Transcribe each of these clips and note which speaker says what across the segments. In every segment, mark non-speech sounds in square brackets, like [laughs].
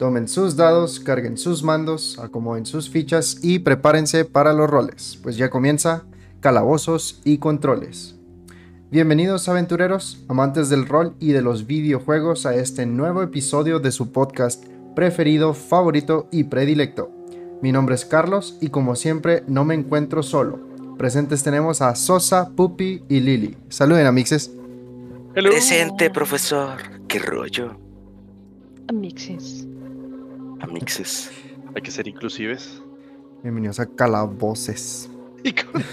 Speaker 1: Tomen sus dados, carguen sus mandos, acomoden sus fichas y prepárense para los roles, pues ya comienza Calabozos y Controles. Bienvenidos aventureros, amantes del rol y de los videojuegos a este nuevo episodio de su podcast preferido, favorito y predilecto. Mi nombre es Carlos y como siempre no me encuentro solo. Presentes tenemos a Sosa, Pupi y Lili. Saluden amixes.
Speaker 2: Presente, profesor. ¿Qué rollo?
Speaker 3: Amixes.
Speaker 2: Amixes.
Speaker 4: Hay que ser inclusives.
Speaker 1: Bienvenidos a Calabozos.
Speaker 4: Y con- [laughs]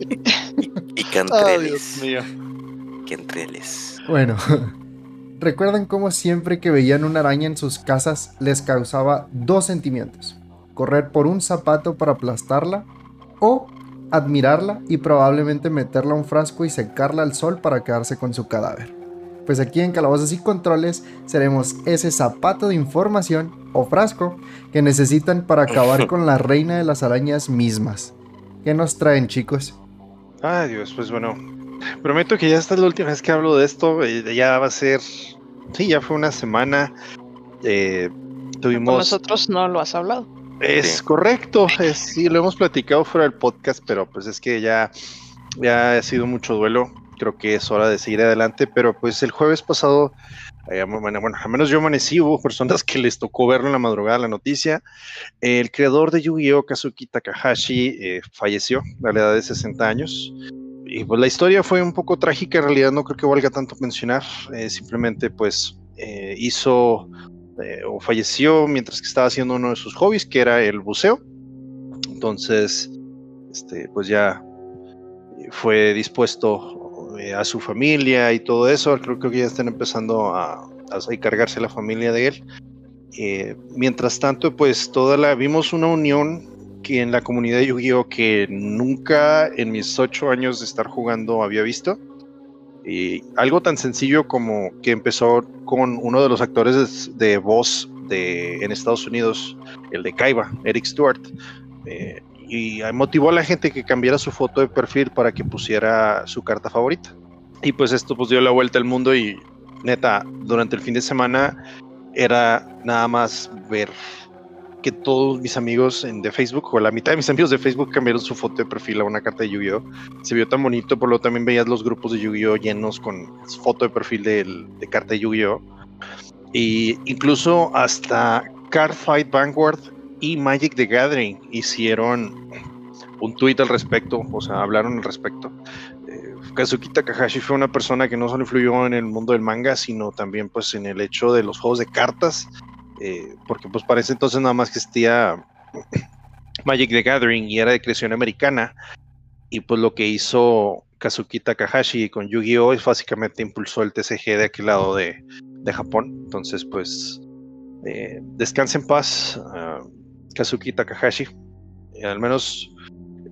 Speaker 4: [laughs]
Speaker 2: Y cantreles.
Speaker 4: Dios mío.
Speaker 2: Cantreles.
Speaker 1: Bueno, [laughs] ¿recuerdan cómo siempre que veían una araña en sus casas les causaba dos sentimientos? Correr por un zapato para aplastarla o admirarla y probablemente meterla a un frasco y secarla al sol para quedarse con su cadáver. Pues aquí en Calabozos y Controles seremos ese zapato de información o frasco que necesitan para acabar [laughs] con la reina de las arañas mismas. ¿Qué nos traen chicos?
Speaker 4: Ay, Dios, pues bueno. Prometo que ya esta es la última vez que hablo de esto. eh, Ya va a ser. Sí, ya fue una semana. eh,
Speaker 3: Con
Speaker 4: tuvimos.
Speaker 3: nosotros no lo has hablado.
Speaker 4: Es
Speaker 2: Sí.
Speaker 4: correcto. es- sí, lo hemos platicado fuera del podcast, pero pues es que ya, ya ha sido mucho duelo. Creo que es hora de seguir adelante. Pero pues el jueves pasado. Bueno, al menos yo amanecí, hubo personas que les tocó verlo en la madrugada la noticia. El creador de Yu-Gi-Oh! Kazuki Takahashi eh, falleció a la edad de 60 años. Y pues la historia fue un poco trágica, en realidad no creo que valga tanto mencionar. eh, simplemente pues eh, hizo o falleció mientras que estaba haciendo uno de sus hobbies, que era el buceo. Entonces, este, pues ya fue dispuesto eh, a su familia y todo eso. Creo, creo que ya están empezando a, a encargarse la familia de él. Eh, mientras tanto, pues toda la vimos una unión que en la comunidad de Yu-Gi-Oh que nunca en mis ocho años de estar jugando había visto. Y algo tan sencillo como que empezó con uno de los actores de, voz de, en Estados Unidos, el de Kaiba, Eric Stewart, eh, y motivó a la gente que cambiara su foto de perfil para que pusiera su carta favorita. Y pues esto pues dio la vuelta al mundo y neta, durante el fin de semana era nada más ver que todos mis amigos en, de Facebook, o la mitad de mis amigos de Facebook cambiaron su foto de perfil a una carta de Yu-Gi-Oh! Se vio tan bonito, por lo también veías los grupos de Yu-Gi-Oh! llenos con foto de perfil de, carta de Yu-Gi-Oh! Y incluso hasta Cardfight Vanguard y Magic the Gathering hicieron un tweet al respecto, o sea, hablaron al respecto. Eh, Kazuki Takahashi fue una persona que no solo influyó en el mundo del manga, sino también pues en el hecho de los juegos de cartas, eh, porque pues para entonces nada más existía [coughs] Magic the Gathering y era de creación americana, y pues lo que hizo Kazuki Takahashi con Yu-Gi-Oh! es básicamente impulsó el TCG de aquel lado de, de Japón, entonces pues eh, descanse en paz ah, Kazuki Takahashi, Eh, al menos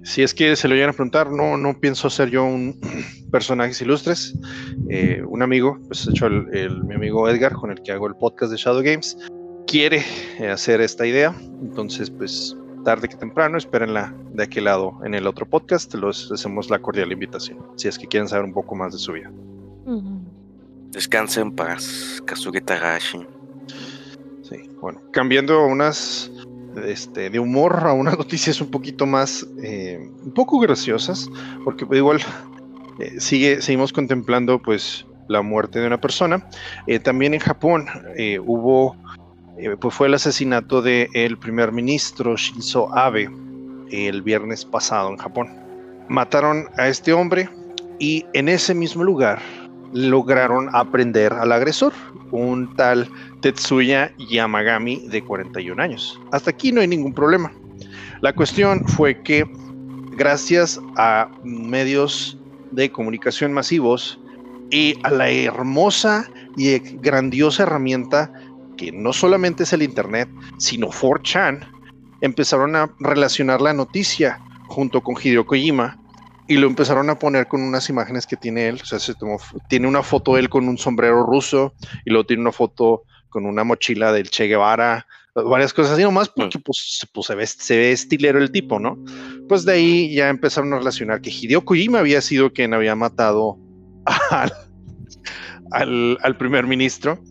Speaker 4: si es que se lo llegan a preguntar, no, no pienso ser yo un [clears throat] personajes ilustres. Eh, un amigo, pues de hecho el, el- mi amigo Edgar, con el que hago el podcast de Shadow Games, quiere eh, hacer esta idea. Entonces, pues tarde que temprano, espérenla de aquel lado en el otro podcast. Los hacemos la cordial invitación, si es que quieren saber un poco más de su vida.
Speaker 2: Descansa en paz, Kazuki Takahashi.
Speaker 4: Sí, bueno, cambiando unas este, de humor a unas [laughs] noticias un poquito más, eh, un poco graciosas, porque pues, igual eh, sigue, seguimos contemplando pues la muerte de una persona. Eh, también en Japón hubo, pues fue el asesinato del primer ministro Shinzo Abe el viernes pasado en Japón. Mataron a este hombre y en ese mismo lugar lograron aprender al agresor, un tal Tetsuya Yamagami de 41 años. Hasta aquí no hay ningún problema. La cuestión fue que gracias a medios de comunicación masivos y a la hermosa y grandiosa herramienta que no solamente es el Internet, sino 4chan, empezaron a relacionar la noticia junto con Hideo Kojima y lo empezaron a poner con unas imágenes que tiene él. O sea, se tomó, tiene una foto de él con un sombrero ruso y luego tiene una foto con una mochila del Che Guevara, varias cosas así nomás porque pues, pues se, ve, se ve estilero el tipo, ¿no? Pues de ahí ya empezaron a relacionar que Hideo Kojima había sido quien había matado [laughs] al, al, al primer ministro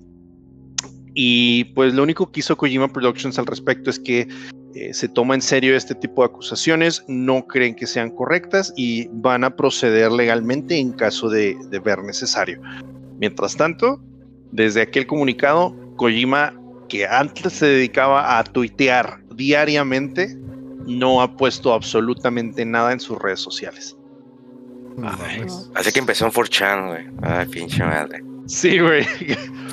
Speaker 4: Y pues lo único que hizo Kojima Productions al respecto es que eh, se toma en serio este tipo de acusaciones, no creen que sean correctas y van a proceder legalmente en caso de, de ver necesario. Mientras tanto, desde aquel comunicado, Kojima, que antes se dedicaba a tuitear diariamente, no ha puesto absolutamente nada en sus redes sociales.
Speaker 2: Ay. Así que empezó en 4chan, güey. Ay, pinche madre.
Speaker 4: Sí, güey.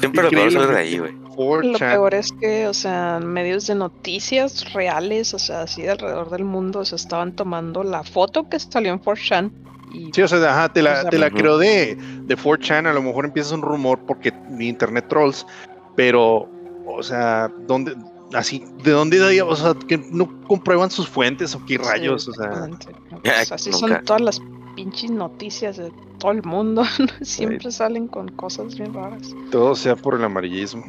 Speaker 2: Siempre lo peor de ahí, güey.
Speaker 4: 4chan.
Speaker 3: Lo peor es que, o sea, medios de noticias reales, o sea, así de alrededor del mundo, se estaban tomando la foto que salió en 4chan y
Speaker 4: Sí, o sea, ajá, te la,
Speaker 3: sea,
Speaker 4: te la creo de, de 4chan, a lo mejor empieza un rumor porque mi internet trolls, pero, o sea, ¿dónde, así, de dónde, o sea, que no comprueban sus fuentes o qué rayos,
Speaker 3: Sí,
Speaker 4: o sea,
Speaker 3: Pues así
Speaker 2: nunca.
Speaker 3: son todas las pinches noticias de todo el mundo. [laughs] Siempre salen con cosas bien raras.
Speaker 4: todo sea por el amarillismo.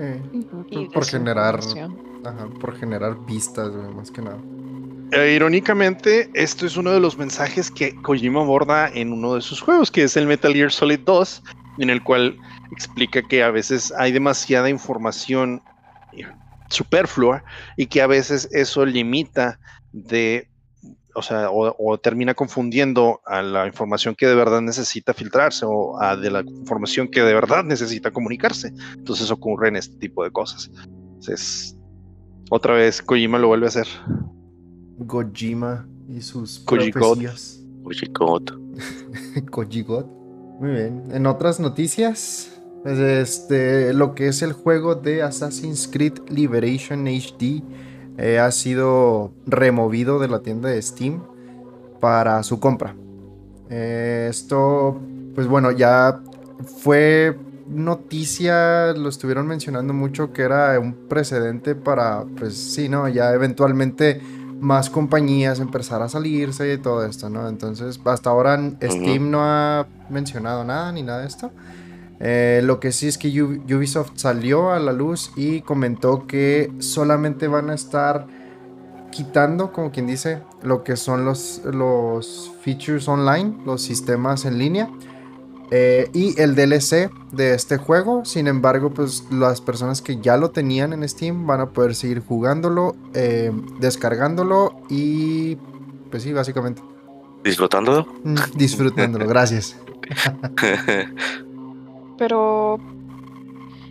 Speaker 1: Eh,
Speaker 3: Y
Speaker 1: Por generar- ajá, por generar vistas, güey, más que nada.
Speaker 4: Eh, irónicamente, esto es uno de los mensajes que Kojima aborda en uno de sus juegos, que es el Metal Gear Solid 2, en el cual explica que a veces hay demasiada información eh, superflua y que a veces eso limita de, o sea, o, o termina confundiendo a la información que de verdad necesita filtrarse o a de la información que de verdad necesita comunicarse. Entonces ocurren este tipo de cosas. Entonces, otra vez Kojima lo vuelve a hacer.
Speaker 1: Gojima y sus
Speaker 4: Koji God.
Speaker 1: profecías.
Speaker 2: Oye, coto. [laughs]
Speaker 1: Kojigot. Muy bien. En otras noticias, este, lo que es el juego de Assassin's Creed Liberation HD eh, ha sido removido de la tienda de Steam para su compra. Eh, esto, pues bueno, ya fue noticia, lo estuvieron mencionando mucho que era un precedente para, pues sí, ¿no? Ya eventualmente más compañías empezar a salirse y todo esto, ¿no? Entonces, hasta ahora Steam no ha mencionado nada ni nada de esto. Eh, lo que sí es que Ub- Ubisoft salió a la luz y comentó que solamente van a estar quitando, como quien dice, lo que son los, los features online, los sistemas en línea. eh, y el DLC de este juego, sin embargo, pues las personas que ya lo tenían en Steam van a poder seguir jugándolo, eh, descargándolo y pues sí, básicamente
Speaker 2: ¿Disfrutándolo?
Speaker 1: mm, disfrutándolo. Gracias. [laughs]
Speaker 3: Pero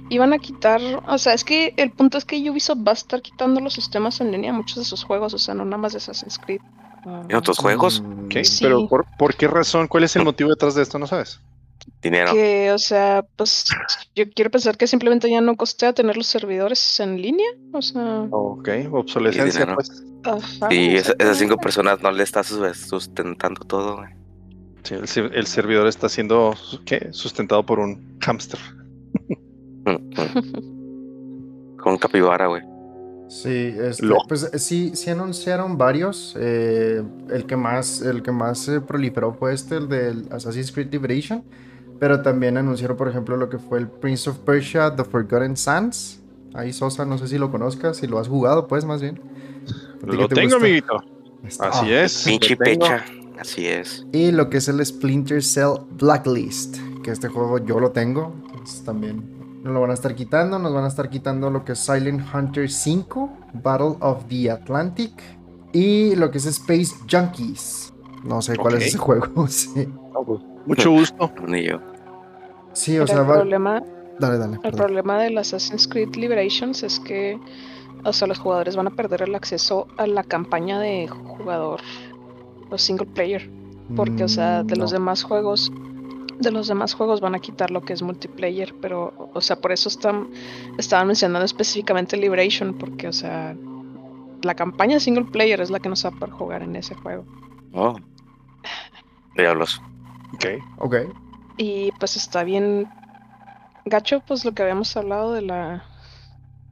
Speaker 3: iban a quitar, o sea, es que el punto es que Ubisoft va a estar quitando los sistemas en línea a muchos de sus juegos, o sea, no nada más de Assassin's Creed.
Speaker 2: ¿En otros juegos?
Speaker 1: Mm,
Speaker 3: Sí.
Speaker 4: Pero ¿por, por qué razón? ¿Cuál es el motivo detrás de esto? ¿No sabes?
Speaker 2: Dinero.
Speaker 3: Que, o sea, pues yo quiero pensar que simplemente ya no costea tener los servidores en línea, o sea,
Speaker 4: Ok, obsolescencia,
Speaker 2: dinero.
Speaker 4: pues.
Speaker 3: ajá,
Speaker 2: Sí, esa- esas cinco personas no le está sus- sustentando todo, güey.
Speaker 4: Sí, el, ser- el servidor está siendo ¿qué? sustentado por un hámster. [laughs]
Speaker 2: Con capibara, güey.
Speaker 1: Sí, este, pues eh, sí, sí anunciaron varios. eh, el que más, el que más eh, proliferó fue este, el del Assassin's Creed Liberation. Pero también anunciaron, por ejemplo, lo que fue el Prince of Persia, The Forgotten Sands. Ahí Sosa, no sé si lo conozcas, si lo has jugado, pues más bien. ¿A ti qué
Speaker 4: Lo
Speaker 1: te
Speaker 4: tengo,
Speaker 1: gusta?
Speaker 4: amiguito.
Speaker 1: Está-
Speaker 4: Así es.
Speaker 2: Pinche pecha. Así es.
Speaker 1: Y lo que es el Splinter Cell Blacklist, que este juego yo lo tengo, entonces también nos lo van a estar quitando, nos van a estar quitando lo que es Silent Hunter 5, Battle of the Atlantic y lo que es Space Junkies. No sé cuál es ese juego, [laughs] sí.
Speaker 4: Mucho gusto. [laughs]
Speaker 2: Ni yo.
Speaker 1: Sí,
Speaker 3: Pero
Speaker 1: o sea,
Speaker 3: el
Speaker 1: va...
Speaker 3: problema,
Speaker 1: Dale, dale.
Speaker 3: el
Speaker 1: perdón.
Speaker 3: problema del Assassin's Creed Liberations es que, o sea, los jugadores van a perder el acceso a la campaña de jugador, o single player. Porque, o sea, de los
Speaker 1: Mm, no.
Speaker 3: demás juegos, de los demás juegos van a quitar lo que es multiplayer, pero, o sea, por eso están, estaban mencionando específicamente Liberation, porque, o sea, la campaña single player es la que no se va a poder jugar en ese juego.
Speaker 2: Oh. Diablos.
Speaker 4: Ok.
Speaker 1: Ok.
Speaker 3: Y pues está bien gacho, pues lo que habíamos hablado de la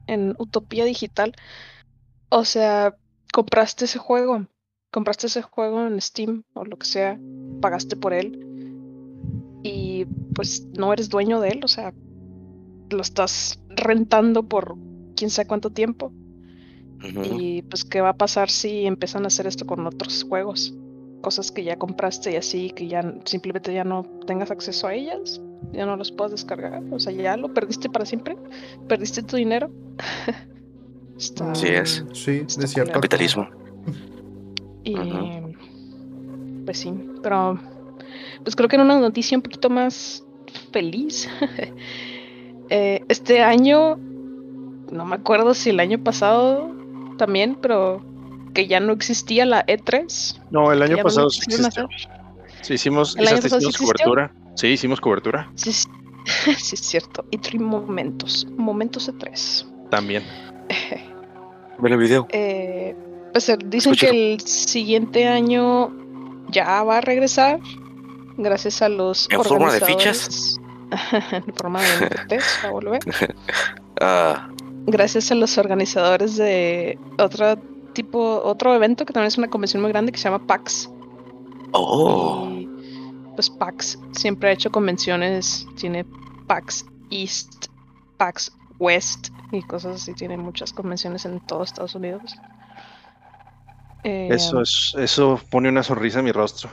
Speaker 3: en Utopía Digital. O sea, compraste ese juego, compraste ese juego en Steam o lo que sea, pagaste por él y pues no eres dueño de él, o sea, lo estás rentando por quién sabe cuánto tiempo. Y pues, ¿qué va a pasar si empiezan a hacer esto con otros juegos? Cosas que ya compraste y así, que ya simplemente ya no tengas acceso a ellas. ya no los puedes descargar. O sea, ya lo perdiste para siempre. Perdiste tu dinero. [laughs] Está-
Speaker 2: Así es.
Speaker 1: Sí,
Speaker 3: Está
Speaker 1: de cierto.
Speaker 2: Capitalismo. [laughs]
Speaker 3: Y
Speaker 2: Ajá.
Speaker 3: pues sí, pero pues creo que en una noticia un poquito más feliz. [laughs] eh, este año, no me acuerdo si el año pasado también, pero que ya no existía la E3.
Speaker 4: No, el año
Speaker 3: no
Speaker 4: pasado sí existió. hicimos,
Speaker 3: ¿El año
Speaker 4: hasta
Speaker 3: pasado sí
Speaker 4: hicimos
Speaker 3: existió?
Speaker 4: cobertura. Sí, hicimos cobertura
Speaker 3: Sí, sí, [laughs] sí es cierto. Y tres momentos, momentos E3.
Speaker 4: también. [laughs]
Speaker 2: Ve el video.
Speaker 3: Eh, pues eh, dicen que el siguiente año ya va a regresar gracias a los
Speaker 2: ¿En forma de fichas? [laughs]
Speaker 3: en forma de NFTs va a volver. [laughs]
Speaker 2: Ah,
Speaker 3: gracias a los organizadores de otro tipo otro evento que también es una convención muy grande que se llama PAX.
Speaker 2: Oh.
Speaker 3: y pues PAX siempre ha hecho convenciones tiene PAX East PAX West y cosas así tiene muchas convenciones en todo Estados Unidos Eh,
Speaker 4: Eso es, eso pone una sonrisa en mi rostro.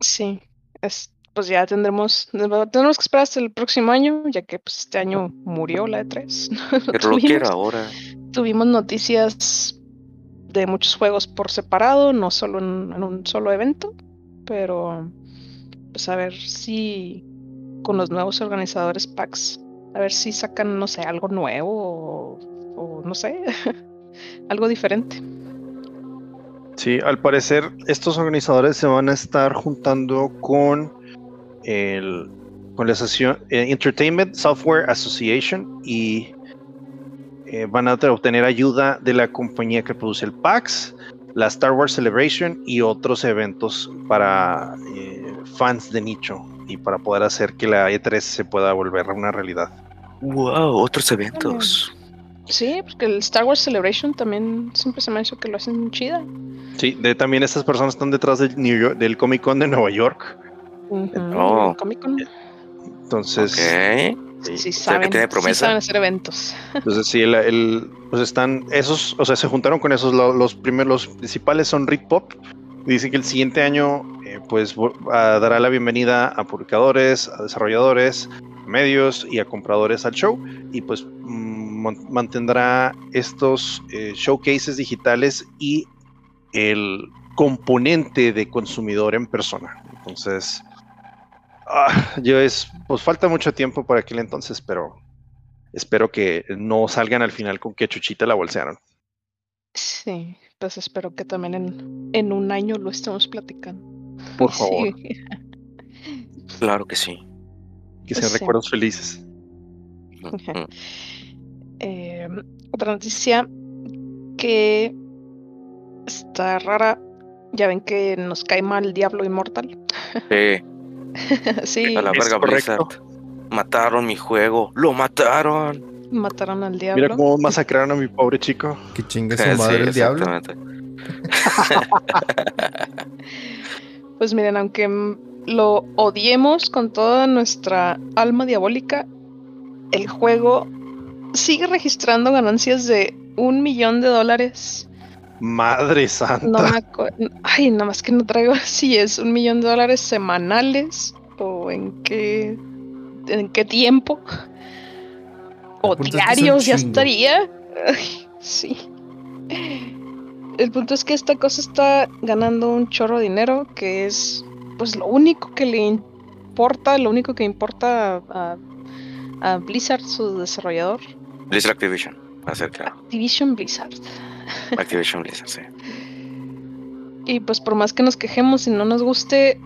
Speaker 3: Sí, es, pues ya tendremos, tendremos que esperar hasta el próximo año, ya que pues este año murió la E3. No [laughs]
Speaker 2: Pero lo
Speaker 3: tuvimos-
Speaker 2: quiero ahora.
Speaker 3: Tuvimos noticias de muchos juegos por separado, no solo en, en un solo evento, pero pues a ver si con los nuevos organizadores PAX, a ver si sacan, no sé, algo nuevo o, o no sé, [laughs] algo diferente.
Speaker 4: Sí, al parecer estos organizadores se van a estar juntando con el con la asociación eh, Entertainment Software Association y eh, van a obtener ayuda de la compañía que produce el PAX, la Star Wars Celebration y otros eventos para eh, fans de nicho y para poder hacer que la E3 se pueda volver una realidad.
Speaker 2: Wow, otros eventos.
Speaker 3: Sí, porque el Star Wars Celebration también siempre se me ha hecho que lo hacen chida.
Speaker 4: Sí, de, también estas personas están detrás del, New York- del Comic Con de Nueva York.
Speaker 3: Ujú,
Speaker 2: Oh.
Speaker 3: Comic Con.
Speaker 4: Entonces.
Speaker 3: Sí,
Speaker 2: que
Speaker 3: saben,
Speaker 2: tiene
Speaker 3: sí saben hacer eventos.
Speaker 4: Entonces sí, el, el- pues están esos, o sea, se juntaron con esos, lo- los, primeros, los principales son Rick Pop. Dicen que el siguiente año, eh, pues a- dará la bienvenida a publicadores, a desarrolladores, a medios y a compradores al show y pues mm, mantendrá estos eh, showcases digitales y el componente de consumidor en persona. Entonces, ah, yo es, pues falta mucho tiempo para aquel entonces, pero espero que no salgan al final con que Chuchita la bolsearon.
Speaker 3: Sí, pues espero que también en, en un año lo estemos platicando.
Speaker 4: Por favor,
Speaker 3: Sí.
Speaker 2: Claro que sí.
Speaker 4: que sean
Speaker 3: Sí.
Speaker 4: recuerdos felices.
Speaker 3: Eh, otra noticia que está rara. Ya ven que nos cae mal Diablo Inmortal.
Speaker 2: Sí, [laughs]
Speaker 3: sí,
Speaker 2: a la verga. Blizzard. Mataron mi juego. Lo mataron.
Speaker 3: mataron al Diablo.
Speaker 4: Mira cómo masacraron a mi pobre chico.
Speaker 1: Que chingue su madre el diablo.
Speaker 2: exactamente. [laughs]
Speaker 3: Pues miren, aunque lo odiemos con toda nuestra alma diabólica, el juego sigue registrando ganancias de un millón de dólares.
Speaker 4: Madre santa.
Speaker 3: No me acu- Ay, nada más que no traigo [laughs] si es un millón de dólares semanales o en qué en qué tiempo o diarios ya estaría. Ay, sí. El punto es que esta cosa está ganando un chorro de dinero, que es pues lo único que le importa, lo único que importa a, a Blizzard, su desarrollador,
Speaker 2: Blizzard Activision. Va a ser claro.
Speaker 3: Activision Blizzard. [laughs]
Speaker 2: Activision Blizzard, sí.
Speaker 3: Y pues por más que nos quejemos y no nos guste,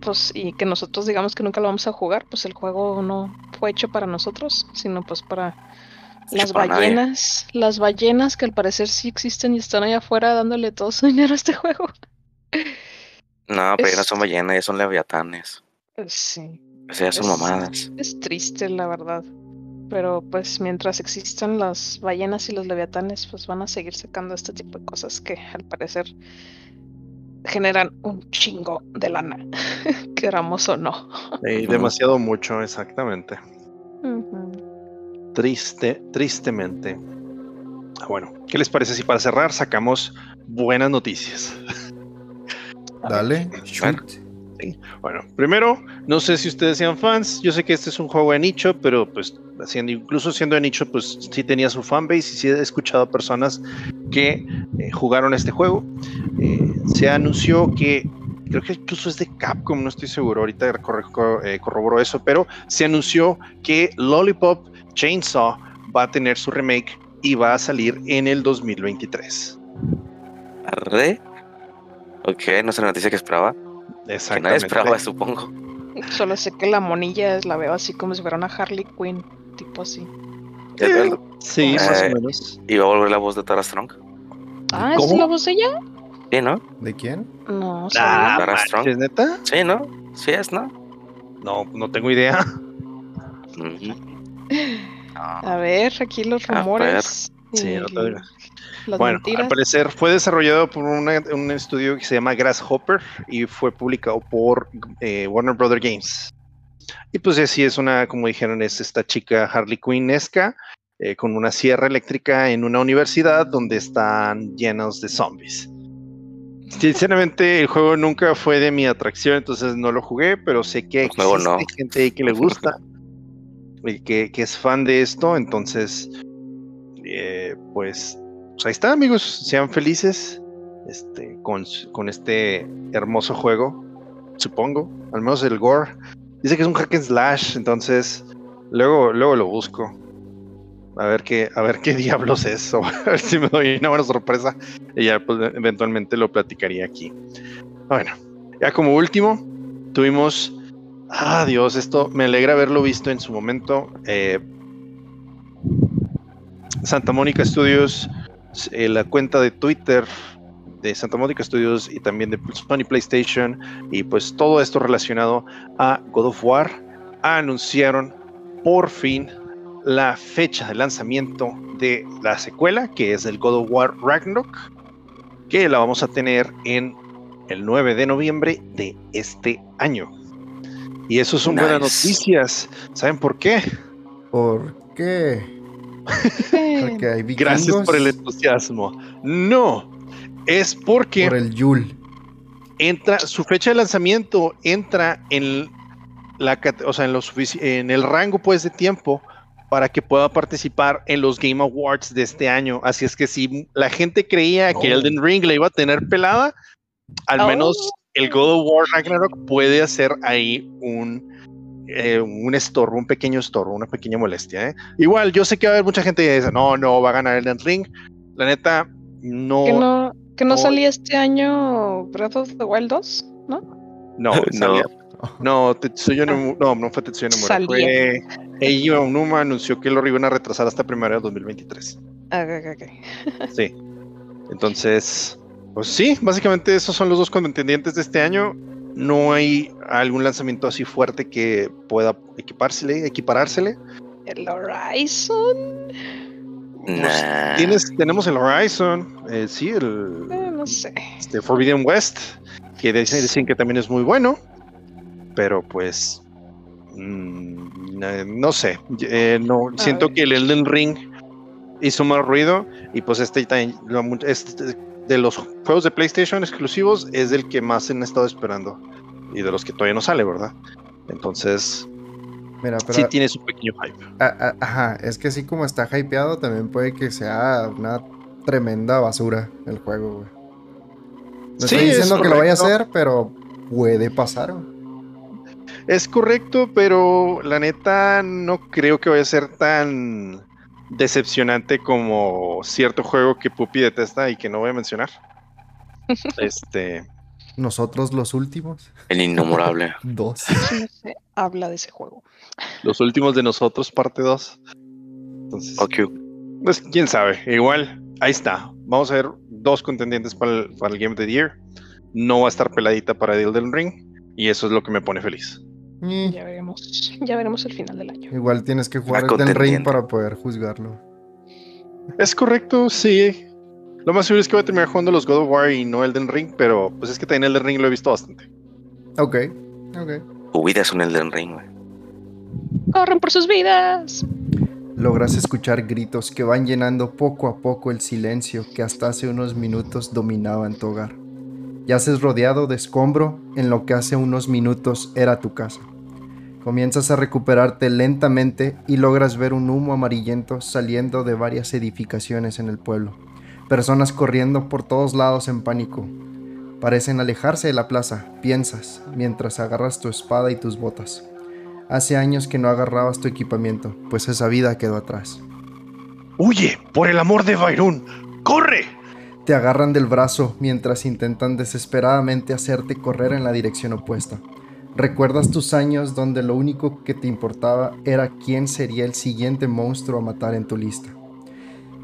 Speaker 3: pues y que nosotros digamos que nunca lo vamos a jugar, pues el juego no fue hecho para nosotros, sino pues para las
Speaker 2: para nadie.
Speaker 3: ballenas, las ballenas que al parecer sí existen y están allá afuera dándole todo su [laughs] dinero a este juego.
Speaker 2: No, pero ya no
Speaker 3: Es-
Speaker 2: son ballenas, ya son leviatanes.
Speaker 3: Sí,
Speaker 2: O sea, ya son
Speaker 3: Es-
Speaker 2: mamadas.
Speaker 3: es triste la verdad. Pero pues mientras existan las ballenas y los leviatanes, pues van a seguir sacando este tipo de cosas que al parecer generan un chingo de lana, [laughs] queramos o no.
Speaker 4: Demasiado mucho, exactamente. Triste, tristemente. Ah, Bueno, ¿qué les parece si para cerrar sacamos buenas noticias?
Speaker 1: Dale, shoot.
Speaker 4: Bueno, primero, no sé si ustedes sean fans. Yo sé que este es un juego de nicho, pero pues incluso siendo de nicho, pues sí tenía su fanbase y sí he escuchado a personas que eh, jugaron este juego. Eh, se anunció que creo que incluso es de Capcom, no estoy seguro, ahorita corro- eh, corroboro eso, pero se anunció que Lollipop Chainsaw va a tener su remake y va a salir en el 2023.
Speaker 2: ¿Arre? Ok, no es la noticia que esperaba. Que nadie
Speaker 4: Exactamente.
Speaker 2: esperaba, supongo.
Speaker 3: Solo sé que la monilla es- la veo así como si fuera una Harley Quinn, tipo así.
Speaker 4: Sí,
Speaker 2: Eh,
Speaker 4: más o menos.
Speaker 2: Y va a volver la voz de Tara Strong.
Speaker 3: Ah, ¿es
Speaker 4: ¿Cómo?
Speaker 3: la voz de ella?
Speaker 2: Sí, ¿no?
Speaker 1: ¿De quién?
Speaker 3: No,
Speaker 4: Ah,
Speaker 3: sabía.
Speaker 2: Tara Strong.
Speaker 4: ¿neta?
Speaker 2: Sí, ¿no? Sí es, ¿no?
Speaker 4: No, no tengo idea.
Speaker 2: Ah,
Speaker 3: A ver, aquí los
Speaker 2: A ver.
Speaker 3: rumores.
Speaker 4: Sí,
Speaker 3: y
Speaker 4: no te.
Speaker 3: Las
Speaker 4: Bueno, al parecer fue desarrollado por una- un estudio que se llama Grasshopper y fue publicado por eh, Warner Brother Games. Y pues así es una, como dijeron, es esta chica Harley Quinn-esca eh, con una sierra eléctrica en una universidad donde están llenos de zombies. Sinceramente, el juego nunca fue de mi atracción, entonces no lo jugué, pero sé que
Speaker 2: juego
Speaker 4: existe
Speaker 2: no.
Speaker 4: gente ahí que le gusta, y que, que es fan de esto, entonces, eh, pues, pues ahí está, amigos, sean felices este, con, con este hermoso juego, supongo, al menos el gore. Dice que es un hack and slash, entonces, luego, luego lo busco. A ver qué, a ver qué [laughs] diablos es, o [laughs] a ver si me doy una buena sorpresa. Y ya pues, eventualmente lo platicaría aquí. Bueno, ya como último, tuvimos. Ah, Dios, esto me alegra haberlo visto en su momento. eh, Santa Mónica Studios, eh, la cuenta de Twitter de Santa Mónica Studios y también de Sony PlayStation y pues todo esto relacionado a God of War anunciaron por fin la fecha de lanzamiento de la secuela que es el God of War Ragnarok que la vamos a tener en el 9 de noviembre de este año. Y eso son buenas noticias. ¿Saben por qué?
Speaker 1: ¿Por qué? Porque hay vikingos.
Speaker 4: Gracias por el entusiasmo. No, es porque
Speaker 1: Por el Yul.
Speaker 4: entra su fecha de lanzamiento entra en la o sea, en, lo sufici- en el rango pues de tiempo para que pueda participar en los Game Awards de este año. Así es que si la gente creía que
Speaker 1: Oh.
Speaker 4: Elden Ring le iba a tener pelada, al
Speaker 3: Oh.
Speaker 4: menos el God of War Ragnarok puede hacer ahí un eh, un estorbo, un pequeño estorbo, una pequeña molestia. ¿eh? Igual, yo sé que va a haber mucha gente que dice, no, no, va a ganar Elden Ring. La neta, no,
Speaker 3: que no, que no
Speaker 4: no.
Speaker 3: salía este año Breath of the Wild 2, ¿no?
Speaker 4: no, [laughs]
Speaker 2: No.
Speaker 4: salía- No, Tetsuya no, no, no fue Tetsuya Nomura. Fue Eiji Onuma anunció que lo iban a retrasar hasta primero de 2023.
Speaker 3: Ah, ok, ok, ok. [laughs]
Speaker 4: Sí. Entonces, pues sí, básicamente esos son los dos contendientes de este año. No hay algún lanzamiento así fuerte que pueda equipársele, equiparársele.
Speaker 3: El Horizon.
Speaker 2: Nah.
Speaker 4: Tienes, tenemos el Horizon, eh, sí, el
Speaker 3: eh, no sé.
Speaker 4: este, Forbidden West, que dicen, dicen que también es muy bueno, pero pues mm, eh, no sé, eh, no siento
Speaker 3: ver.
Speaker 4: que el Elden Ring hizo más ruido y pues este, este de los juegos de PlayStation exclusivos es el que más han estado esperando y de los que todavía no sale, ¿verdad? Entonces
Speaker 1: Mira, pero.
Speaker 4: sí tiene su pequeño hype.
Speaker 1: a- a- ajá, es que así como está hypeado, también puede que sea una tremenda basura el juego, güey. No
Speaker 4: Sí,
Speaker 1: estoy
Speaker 4: es
Speaker 1: diciendo que lo vaya a hacer, pero puede pasar, güey.
Speaker 4: Es correcto, pero la neta no creo que vaya a ser tan decepcionante como cierto juego que Puppy detesta y que no voy a mencionar. [laughs] Este,
Speaker 1: Nosotros los últimos.
Speaker 2: El innombrable. [laughs]
Speaker 1: Dos.
Speaker 3: Sí. Habla de ese juego.
Speaker 4: los últimos de nosotros, parte 2. Entonces,
Speaker 2: Ok.
Speaker 4: pues quién sabe, igual, ahí está. Vamos a ver dos contendientes para el, para el Game of the Year. No va a estar peladita para Elden Ring y eso es lo que me pone feliz.
Speaker 1: Mm,
Speaker 3: Ya veremos. [laughs] Ya veremos el final del año.
Speaker 1: Igual tienes que jugar
Speaker 2: Una
Speaker 1: el Ring para poder juzgarlo.
Speaker 4: Es correcto, sí. Lo más seguro es que voy a terminar jugando los God of War y no Elden Ring, pero pues es que también Elden Ring lo he visto bastante.
Speaker 1: Ok, ok.
Speaker 2: Tu vida es un Elden Ring, güey.
Speaker 3: ¡Corren por sus vidas!
Speaker 1: Logras escuchar gritos que van llenando poco a poco el silencio que hasta hace unos minutos dominaba en tu hogar. Yaces rodeado de escombro en lo que hace unos minutos era tu casa. Comienzas a recuperarte lentamente y logras ver un humo amarillento saliendo de varias edificaciones en el pueblo. Personas corriendo por todos lados en pánico. Parecen alejarse de la plaza, piensas, mientras agarras tu espada y tus botas. Hace años que no agarrabas tu equipamiento, pues esa vida quedó atrás.
Speaker 4: ¡Huye! ¡Por el amor de Byron! ¡Corre!
Speaker 1: Te agarran del brazo mientras intentan desesperadamente hacerte correr en la dirección opuesta. Recuerdas tus años donde lo único que te importaba era quién sería el siguiente monstruo a matar en tu lista.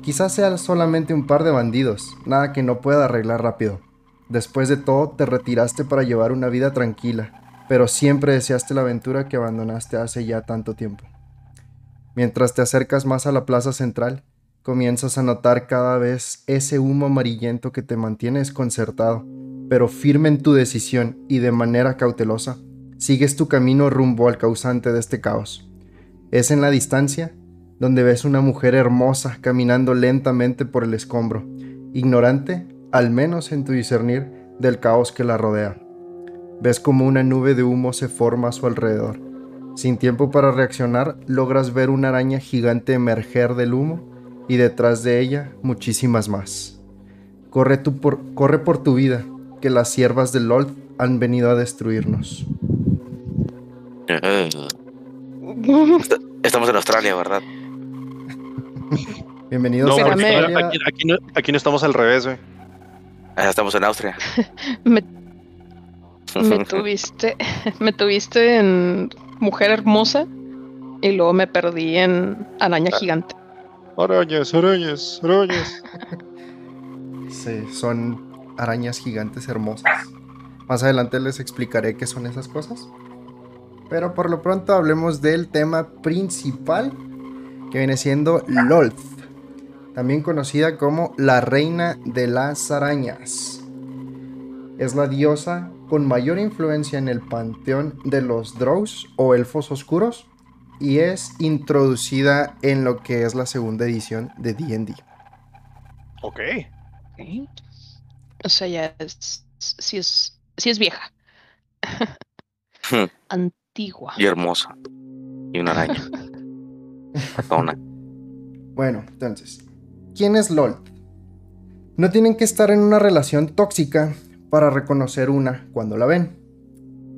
Speaker 1: Quizás sea solamente un par de bandidos, nada que no pueda arreglar rápido. Después de todo, te retiraste para llevar una vida tranquila, pero siempre deseaste la aventura que abandonaste hace ya tanto tiempo. Mientras te acercas más a la plaza central, comienzas a notar cada vez ese humo amarillento que te mantiene desconcertado, pero firme en tu decisión y de manera cautelosa, sigues tu camino rumbo al causante de este caos. Es en la distancia donde ves una mujer hermosa caminando lentamente por el escombro, ignorante, al menos en tu discernir, del caos que la rodea. Ves como una nube de humo se forma a su alrededor. Sin tiempo para reaccionar, logras ver una araña gigante emerger del humo y detrás de ella muchísimas más. Corre, por, tu vida, que las siervas del Lord han venido a destruirnos. [laughs]
Speaker 2: Estamos en Australia, ¿verdad?
Speaker 1: Bienvenidos
Speaker 4: No,
Speaker 1: a Australia.
Speaker 4: aquí, aquí no, aquí no estamos al revés, güey.
Speaker 2: Ah, Estamos en Austria. [laughs]
Speaker 3: Me, me tuviste, [laughs] me tuviste en Mujer Hermosa y luego me perdí en Araña Gigante.
Speaker 4: Arañas, arañas, arañas.
Speaker 1: Sí, son arañas gigantes hermosas. Más adelante les explicaré qué son esas cosas. Pero por lo pronto hablemos del tema principal, que viene siendo Lolth, también conocida como la reina de las arañas. Es la diosa con mayor influencia en el panteón de los Drows o elfos oscuros y es introducida en lo que es la segunda edición de D&D.
Speaker 4: Ok.
Speaker 3: Ok. O sea, ya es, sí es, sí es vieja. [laughs] Antigua.
Speaker 2: y hermosa. Y una araña. [laughs] Fatona.
Speaker 1: Bueno, entonces, ¿quién es LOL? No tienen que estar en una relación tóxica para reconocer una cuando la ven.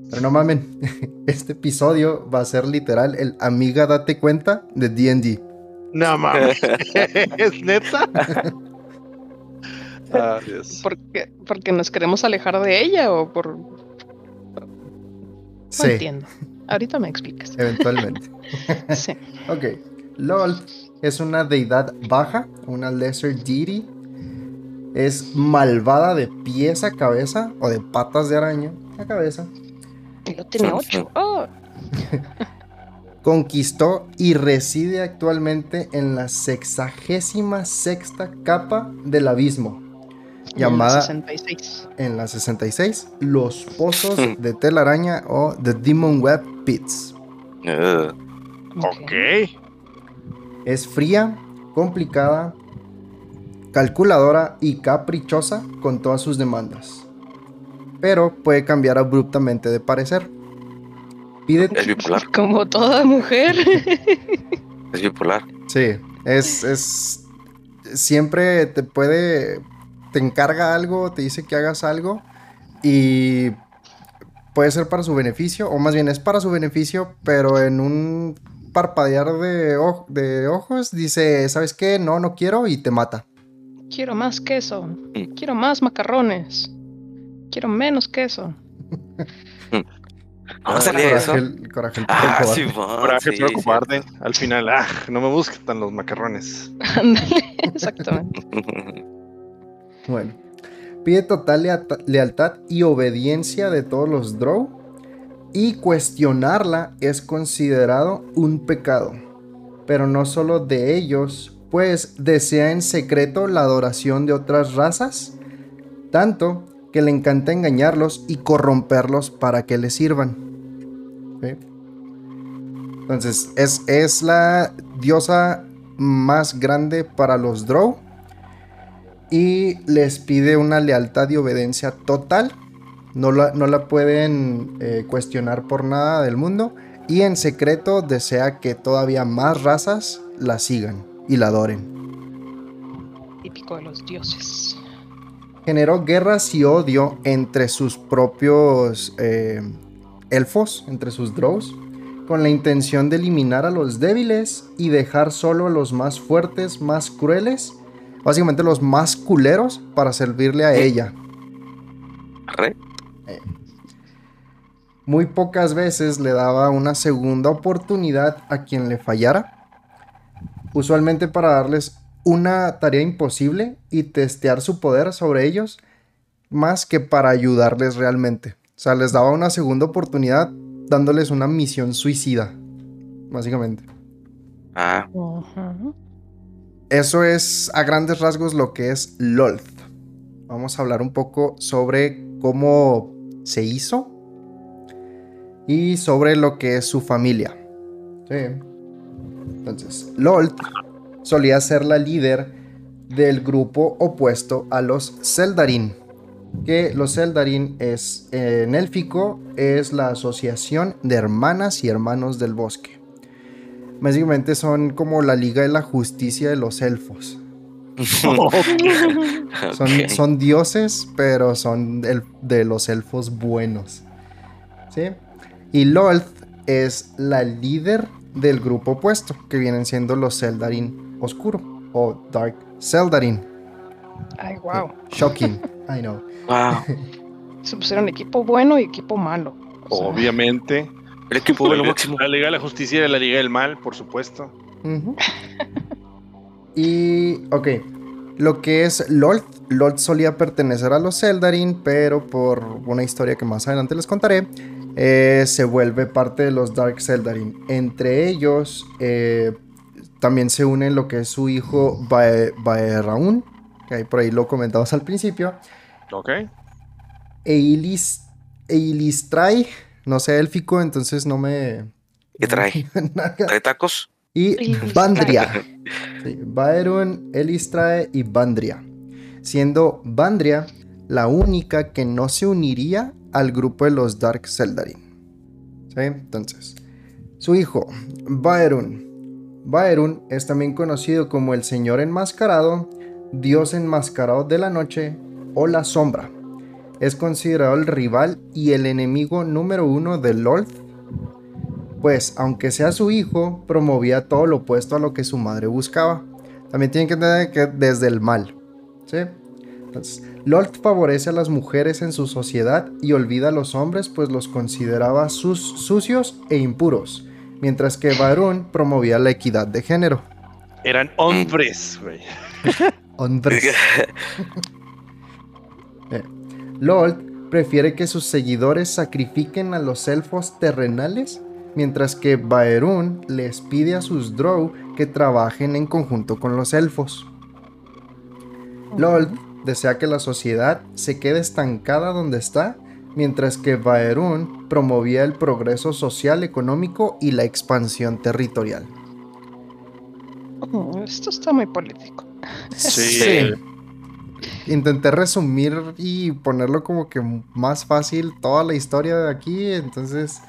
Speaker 1: Pero no mamen, [laughs] este episodio va a ser literal el amiga date cuenta de D&D.
Speaker 4: No mames. [laughs] ¿Es neta? Ah.
Speaker 3: ¿Por qué? ¿Porque nos queremos alejar de ella o por...? No
Speaker 1: Sí,
Speaker 3: entiendo. Ahorita me explicas.
Speaker 1: eventualmente. [laughs]
Speaker 3: Sí.
Speaker 1: Ok, LOL es una deidad baja, una lesser deity. Es malvada de pies a cabeza o de patas de araña a cabeza.
Speaker 3: Y lo tiene ocho. Oh, [laughs]
Speaker 1: conquistó y reside actualmente en la sexagésima sexta capa del abismo, llamada
Speaker 3: 66.
Speaker 1: en la 66 los pozos de telaraña o The Demon Web Pits.
Speaker 2: Ugh.
Speaker 4: Ok.
Speaker 1: Es fría, complicada, calculadora y caprichosa con todas sus demandas, pero puede cambiar abruptamente de parecer. Pide
Speaker 2: Es bipolar. [laughs]
Speaker 3: Como toda mujer.
Speaker 2: Es bipolar.
Speaker 1: Sí, es, es. Siempre te puede. Te encarga algo, te dice que hagas algo y puede ser para su beneficio, o más bien es para su beneficio, pero en un parpadear de, de ojos dice, ¿sabes qué? No, no quiero y te mata.
Speaker 3: Quiero más queso. Quiero más macarrones. Quiero menos queso. [laughs]
Speaker 2: ¿Cómo salía eso?
Speaker 1: Coraje, el- coraje el
Speaker 2: Ah, sí, [laughs]
Speaker 4: Coraje,
Speaker 2: sí,
Speaker 4: pero
Speaker 2: sí.
Speaker 4: cobarde. Al final, ah, no me busquen los macarrones. [laughs]
Speaker 3: Ándale, exactamente.
Speaker 1: Bueno, pide total lealtad y obediencia de todos los Drow. Y cuestionarla es considerado un pecado. Pero no solo de ellos, pues desea en secreto la adoración de otras razas. Tanto que le encanta engañarlos y corromperlos para que le sirvan. Entonces, es, es la diosa más grande para los Drow y les pide una lealtad y obediencia total. No la, no la pueden eh, cuestionar por nada del mundo. Y en secreto desea que todavía más razas la sigan y la adoren.
Speaker 3: Típico de los dioses.
Speaker 1: Generó guerras y odio entre sus propios eh, elfos, entre sus drows, con la intención de eliminar a los débiles y dejar solo a los más fuertes, más crueles, básicamente los más culeros para servirle a ella.
Speaker 2: Arre.
Speaker 1: Muy pocas veces le daba una segunda oportunidad a quien le fallara, usualmente para darles una tarea imposible y testear su poder sobre ellos, más que para ayudarles realmente. O sea, les daba una segunda oportunidad dándoles una misión suicida, básicamente.
Speaker 2: Ah,
Speaker 3: Ajá.
Speaker 1: Eso es a grandes rasgos lo que es Lolth. Vamos a hablar un poco sobre cómo se hizo y sobre lo que es su familia. Sí. Entonces, Lolth solía ser la líder del grupo opuesto a los Zeldarin. Que los Zeldarin es eh, en élfico es la asociación de hermanas y hermanos del bosque. Básicamente son como la Liga de la Justicia de los elfos. [laughs] Son, dioses, pero son el- de los elfos buenos. ¿Sí? Y Lolth es la líder del grupo opuesto, que vienen siendo los Zeldarin Oscuro o Dark Zeldarin.
Speaker 3: Ay, wow.
Speaker 1: Shocking, [laughs] I know.
Speaker 2: Wow. [laughs]
Speaker 3: Se pusieron equipo bueno y equipo malo. O sea,
Speaker 4: Obviamente.
Speaker 2: El equipo de lo máximo.
Speaker 4: La Liga de la Justicia y la Liga del Mal, por supuesto.
Speaker 1: Y, ok, lo que es Lolth, Lolth solía pertenecer a los Zeldarin, pero por una historia que más adelante les contaré, eh, se vuelve parte de los Dark Zeldarin. Entre ellos, eh, también se une lo que es su hijo Bae- que ahí por ahí lo comentamos al principio,
Speaker 4: Ok.
Speaker 1: Eilis, Eilistrai, no sé élfico, entonces no me...
Speaker 2: ¿Qué trae? [laughs] ¿Trae tacos?
Speaker 1: Y. Bandria. Sí, Baerun, [laughs] Elistrae y Bandria. Siendo Bandria la única que no se uniría al grupo de los Dark Zeldarin. ¿Sí? Entonces, su hijo, Baerun. Baerun es también conocido como el Señor Enmascarado, Dios Enmascarado de la Noche o la Sombra. Es considerado el rival y el enemigo número uno de Lolth pues aunque sea su hijo, promovía todo lo opuesto a lo que su madre buscaba. También tienen que entender que desde el mal. ¿sí? Entonces, Lolth favorece a las mujeres en su sociedad y olvida a los hombres, pues los consideraba sus sucios e impuros, mientras que Varun promovía la equidad de género.
Speaker 4: Eran hombres, güey. [laughs]
Speaker 1: Hombres. [laughs] Eh, Lolth prefiere que sus seguidores sacrifiquen a los elfos terrenales, mientras que Baerun les pide a sus Drow que trabajen en conjunto con los elfos. Lolth desea que la sociedad se quede estancada donde está, mientras que Baerun promovía el progreso social, económico y la expansión territorial.
Speaker 3: Mm, Esto está muy político.
Speaker 1: Sí. Intenté resumir y ponerlo como que más fácil toda la historia de aquí, entonces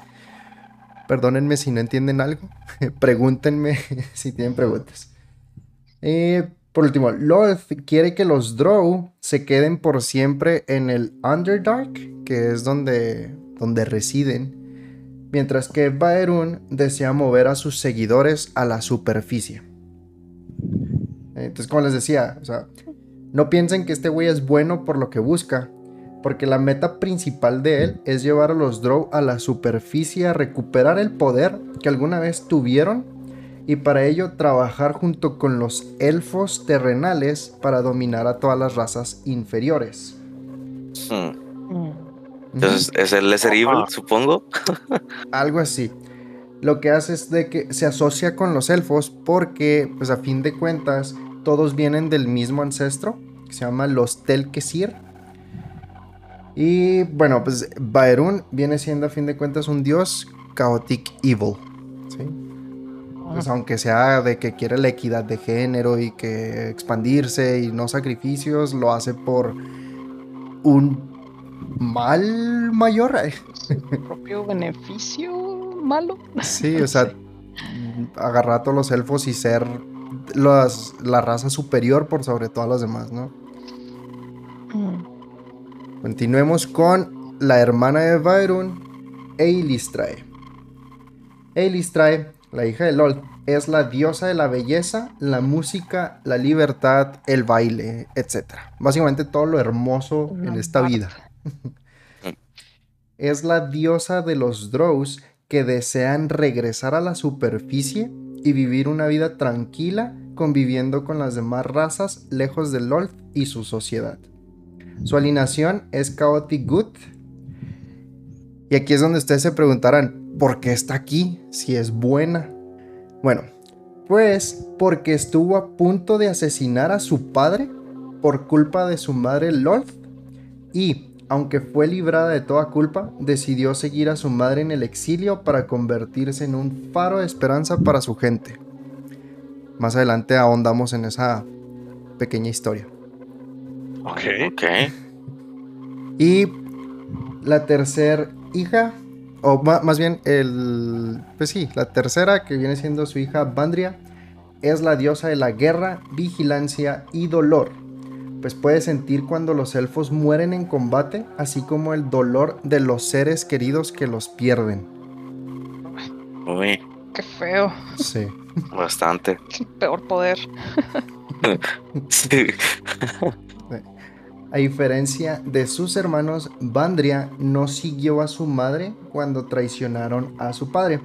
Speaker 1: perdónenme si no entienden algo, [laughs] pregúntenme [laughs] si tienen preguntas. Eh, por último, Lolth quiere que los Drow se queden por siempre en el Underdark, que es donde, donde residen, mientras que Baerun desea mover a sus seguidores a la superficie. Entonces, como les decía, no piensen que este güey es bueno por lo que busca, porque la meta principal de él es llevar a los Drow a la superficie a recuperar el poder que alguna vez tuvieron y para ello trabajar junto con los elfos terrenales para dominar a todas las razas inferiores.
Speaker 2: Hmm.
Speaker 3: Mm.
Speaker 2: Entonces, es el Lesser Evil, supongo. [laughs]
Speaker 1: Algo así. Lo que hace es de que se asocia con los elfos porque, pues a fin de cuentas, todos vienen del mismo ancestro, que se llama los Telkesir. Y bueno, pues Baerun viene siendo a fin de cuentas un dios chaotic evil. ¿sí? Pues aunque sea de que quiere la equidad de género y que expandirse y no sacrificios, lo hace por un mal mayor.
Speaker 3: Su [laughs] propio beneficio malo.
Speaker 1: Sí, o sea, [laughs] agarrar a todos los elfos y ser las- la raza superior por sobre todas las demás, ¿no?
Speaker 3: Mm.
Speaker 1: Continuemos con la hermana de Vairun, Eilistrae. Eilistrae, la hija de Lol, es la diosa de la belleza, la música, la libertad, el baile, etc. Básicamente todo lo hermoso en esta vida. es la diosa de los Drows que desean regresar a la superficie y vivir una vida tranquila conviviendo con las demás razas lejos de Lolth y su sociedad. Su alineación es Chaotic Good. Y aquí es donde ustedes se preguntarán, ¿por qué está aquí si es buena? Bueno, pues porque estuvo a punto de asesinar a su padre por culpa de su madre Lolth y, aunque fue librada de toda culpa, decidió seguir a su madre en el exilio para convertirse en un faro de esperanza para su gente. Más adelante ahondamos en esa pequeña historia.
Speaker 4: Ok.
Speaker 2: Ok.
Speaker 1: Y la tercera hija, o más bien el, pues sí, la tercera que viene siendo su hija Bandria, es la diosa de la guerra, vigilancia y dolor. Pues puede sentir cuando los elfos mueren en combate, así como el dolor de los seres queridos que los pierden.
Speaker 2: Uy,
Speaker 3: Qué feo.
Speaker 1: Sí.
Speaker 2: bastante.
Speaker 3: Peor poder. [laughs]
Speaker 2: Sí.
Speaker 1: A diferencia de sus hermanos, Bandria no siguió a su madre cuando traicionaron a su padre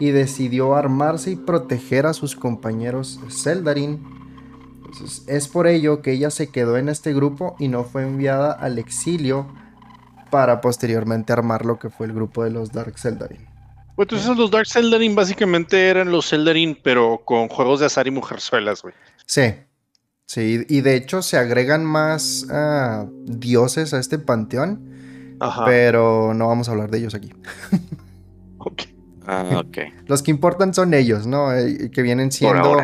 Speaker 1: y decidió armarse y proteger a sus compañeros Zeldarin. Entonces, es por ello que ella se quedó en este grupo y no fue enviada al exilio para posteriormente armar lo que fue el grupo de los Dark Zeldarin.
Speaker 4: Pues entonces los Dark Zeldarin básicamente eran los Zeldarin, pero con juegos de azar y mujerzuelas, güey.
Speaker 1: Sí, sí, y de hecho se agregan más ah, dioses a este panteón,
Speaker 4: Ajá.
Speaker 1: pero no vamos a hablar de ellos aquí.
Speaker 4: Ok.
Speaker 2: Ah, ok.
Speaker 1: Los que importan son ellos, ¿no? Eh, que vienen
Speaker 2: Por
Speaker 1: siendo...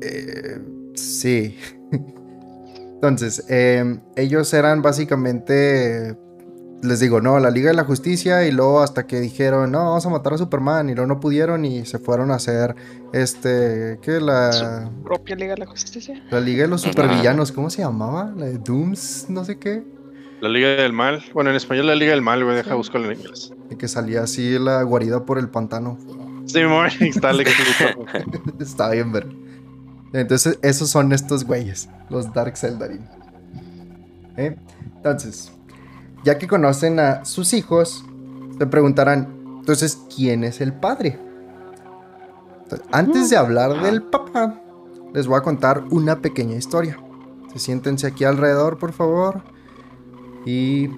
Speaker 1: eh, sí. [laughs] Entonces, eh, ellos eran básicamente... Les digo, no, la Liga de la Justicia y luego hasta que dijeron, no, vamos a matar a Superman y luego no pudieron y se fueron a hacer, este, ¿qué? La,
Speaker 3: Su propia Liga de la Justicia.
Speaker 1: la Liga de los. Supervillanos, ¿cómo se llamaba? La de Dooms, no sé qué.
Speaker 4: La Liga del Mal. Bueno, en español la Liga del Mal, güey. Deja
Speaker 3: Sí.
Speaker 4: buscarlo en inglés.
Speaker 1: Y que salía así la guarida por el pantano.
Speaker 4: Sí, muy está. [laughs]
Speaker 1: Está bien ver. Entonces, esos son estos güeyes, los Dark Zeldarin. ¿Eh? Entonces, ya que conocen a sus hijos, se preguntarán, entonces, ¿quién es el padre? Entonces, antes de hablar del papá, les voy a contar una pequeña historia. Se siéntense aquí alrededor, por favor. Y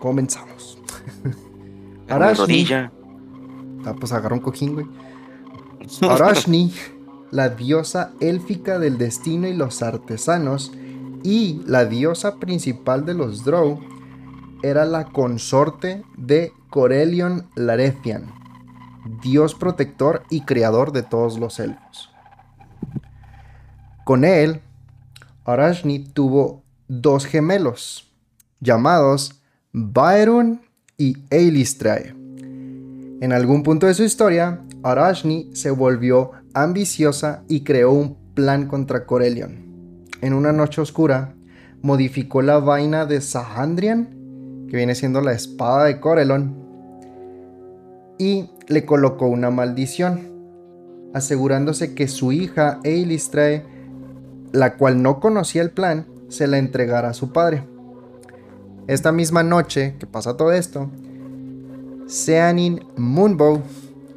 Speaker 1: comenzamos. Arashni-
Speaker 2: rodilla.
Speaker 1: Ah, pues agarra un cojín, güey. [laughs] Arashni, la diosa élfica del destino y los artesanos, y la diosa principal de los Drow, era la consorte de Corellion Larethian, dios protector y creador de todos los elfos. Con él, Arashni tuvo dos gemelos, llamados Baerun y Eilistrae. En algún punto de su historia, Arashni se volvió ambiciosa y creó un plan contra Corellion. En una noche oscura, modificó la vaina de Sahandrian, que viene siendo la espada de Corellon, y le colocó una maldición, asegurándose que su hija Eilistrae, la cual no conocía el plan, se la entregara a su padre. Esta misma noche que pasa todo esto, Seanin Moonbow,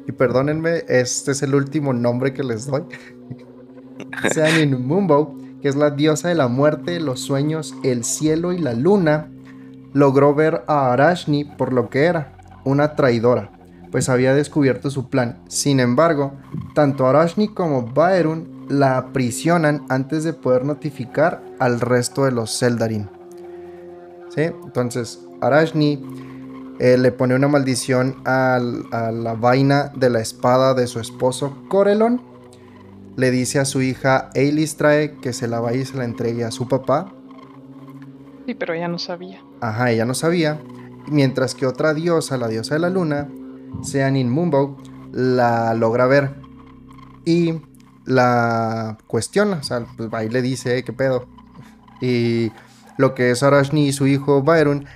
Speaker 1: y perdónenme, este es el último nombre que les doy. [laughs] Seanin Moonbow, que es la diosa de la muerte, los sueños, el cielo y la luna, logró ver a Arashni por lo que era, una traidora, pues había descubierto su plan. Sin embargo, tanto Arashni como Baerun la aprisionan antes de poder notificar al resto de los Zeldarin. ¿Sí? Entonces, Arashni eh, le pone una maldición al- a la vaina de la espada de su esposo Corelon. Le dice a su hija Eilistrae que se la vaya y se la entregue a su papá.
Speaker 3: Sí, pero ella no sabía.
Speaker 1: Ajá, ella no sabía. Mientras que otra diosa, la diosa de la luna, Seanin Mumbo, la logra ver. Y la cuestiona. O sea, pues va y le dice, "Eh, ¿qué pedo? Y lo que es Arashni y su hijo Baerun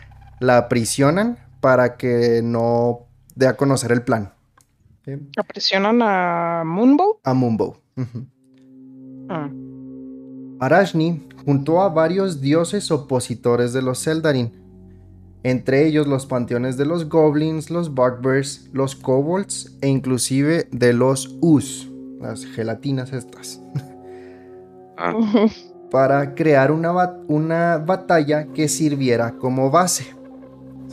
Speaker 1: la aprisionan para que no dé a conocer el plan. ¿sí?
Speaker 3: ¿Apresionan a Moonbow?
Speaker 1: A. Ujú.
Speaker 3: Ah,
Speaker 1: Arashni juntó a varios dioses opositores de los Zeldarin, entre ellos los panteones de los goblins, los bugbears, los kobolds e inclusive de los us, las gelatinas estas,
Speaker 2: Ah,
Speaker 1: para crear una batalla que sirviera como base,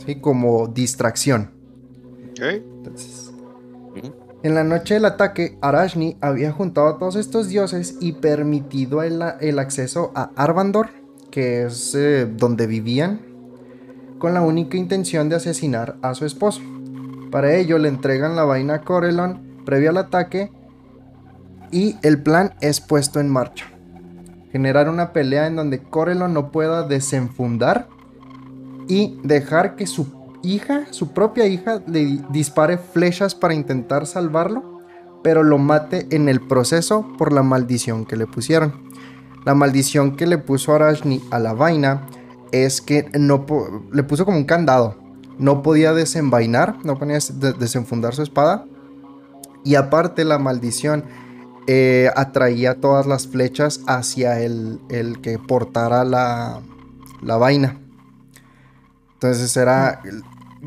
Speaker 1: ¿sí? como distracción.
Speaker 4: Ok.
Speaker 1: Entonces. En la noche del ataque, Arashni había juntado a todos estos dioses y permitido el, el acceso a Arvandor, que es eh, donde vivían, con la única intención de asesinar a su esposo. Para ello le entregan la vaina a Corelon previo al ataque y el plan es puesto en marcha. Generar una pelea en donde Corelon no pueda desenfundar y dejar que su hija, su propia hija, le di- dispare flechas para intentar salvarlo, pero lo mate en el proceso por la maldición que le pusieron. La maldición que le puso Arashni a la vaina es que no le puso como un candado. No podía desenvainar, no podía des- de- desenfundar su espada. Y aparte la maldición eh, atraía todas las flechas hacia el, que portara la vaina. Entonces era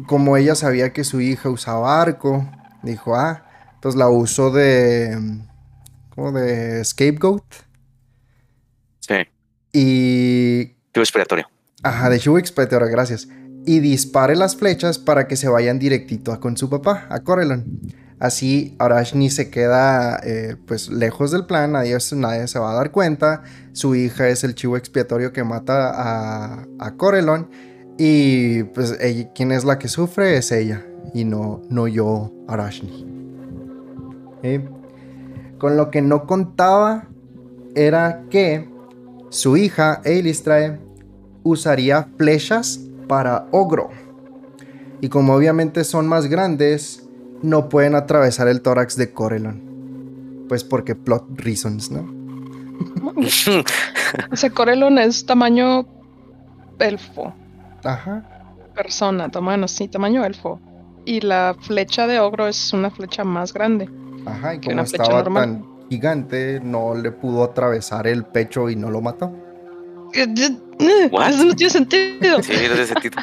Speaker 1: como ella sabía que su hija usaba arco, dijo, ah, pues la uso de como de scapegoat
Speaker 2: Sí,
Speaker 1: y
Speaker 2: tuvo expiratorio.
Speaker 1: ajá, de chivo expiatorio, gracias. Y dispare las flechas para que se vayan directito a con su papá, a Corelon. Así Arashni se queda eh, pues lejos del plan, nadie, nadie se va a dar cuenta. Su hija es el chivo expiatorio que mata a, a Corelon. Y pues ella, quien es la que sufre es ella y no, no yo, Arashni. ¿Eh? Con lo que no contaba era que su hija, Eilistrae, usaría flechas para ogro. Y como obviamente son más grandes, no pueden atravesar el tórax de Corelon. Pues porque plot reasons, ¿no? [laughs]
Speaker 3: O Corelon es tamaño elfo.
Speaker 1: Ajá.
Speaker 3: Persona, tamaño, sí, tamaño elfo. Y la flecha de ogro es una flecha más grande.
Speaker 1: Ajá, y
Speaker 3: Que
Speaker 1: como
Speaker 3: una flecha
Speaker 1: estaba
Speaker 3: normal.
Speaker 1: tan gigante, no le pudo atravesar el pecho y no lo mató.
Speaker 2: What?
Speaker 3: Eso no tiene sentido.
Speaker 2: Sí, no tiene sentido.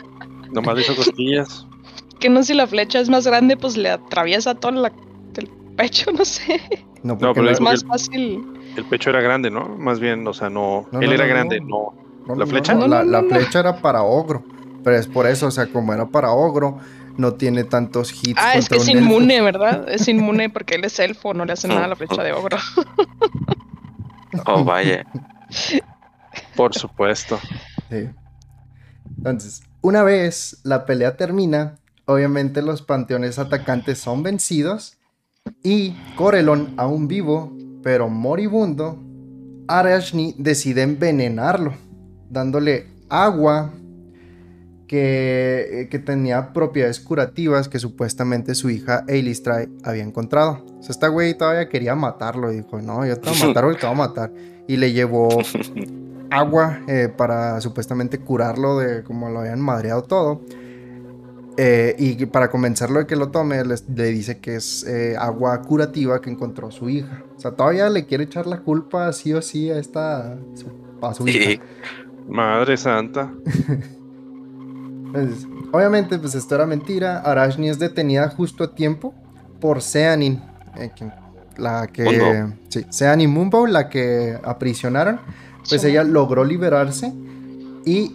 Speaker 4: Nomás le hizo costillas.
Speaker 3: Que no si la flecha es más grande, pues le atraviesa todo la- el pecho, [laughs] no sé.
Speaker 1: No, porque
Speaker 4: pero
Speaker 3: Es más
Speaker 4: el-
Speaker 3: fácil.
Speaker 4: El pecho era grande, ¿no? Más bien, o sea, no.
Speaker 1: No,
Speaker 4: él
Speaker 1: no,
Speaker 4: era
Speaker 1: no,
Speaker 4: grande,
Speaker 1: no.
Speaker 4: ¿la flecha?
Speaker 1: no,
Speaker 3: No,
Speaker 1: la,
Speaker 3: no,
Speaker 1: la flecha era para ogro. Pero es por eso, o sea, como era para ogro, no tiene tantos hits.
Speaker 3: Ah, es que es
Speaker 1: elfo.
Speaker 3: inmune, ¿verdad? Es [laughs] inmune porque él es elfo, no le hace nada a la flecha de ogro. [laughs]
Speaker 2: Oh, vaya.
Speaker 4: Por [laughs] supuesto.
Speaker 1: Sí. Entonces, una vez la pelea termina, obviamente los panteones atacantes son vencidos y Corelon, aún vivo, pero moribundo, Arashni decide envenenarlo, dándole agua que, que tenía propiedades curativas que supuestamente su hija Eilistrae había encontrado. O sea, esta güey todavía quería matarlo y dijo, no, yo te voy a matar, güey, te voy a matar. Y le llevó [laughs] agua eh, para supuestamente curarlo de como lo habían madreado todo. Eh, y para convencerlo de que lo tome, les- le dice que es eh, agua curativa que encontró su hija. O sea, todavía le quiere echar la culpa sí o sí a esta su- a su hija.
Speaker 2: Sí.
Speaker 4: Madre santa. [laughs]
Speaker 1: Obviamente, pues esto era mentira. Arashni es detenida justo a tiempo por Seanin, eh, la que.
Speaker 2: Mumbo.
Speaker 1: Sí, Seanin Mumbo, la que aprisionaron. Pues
Speaker 3: Sí.
Speaker 1: ella logró liberarse y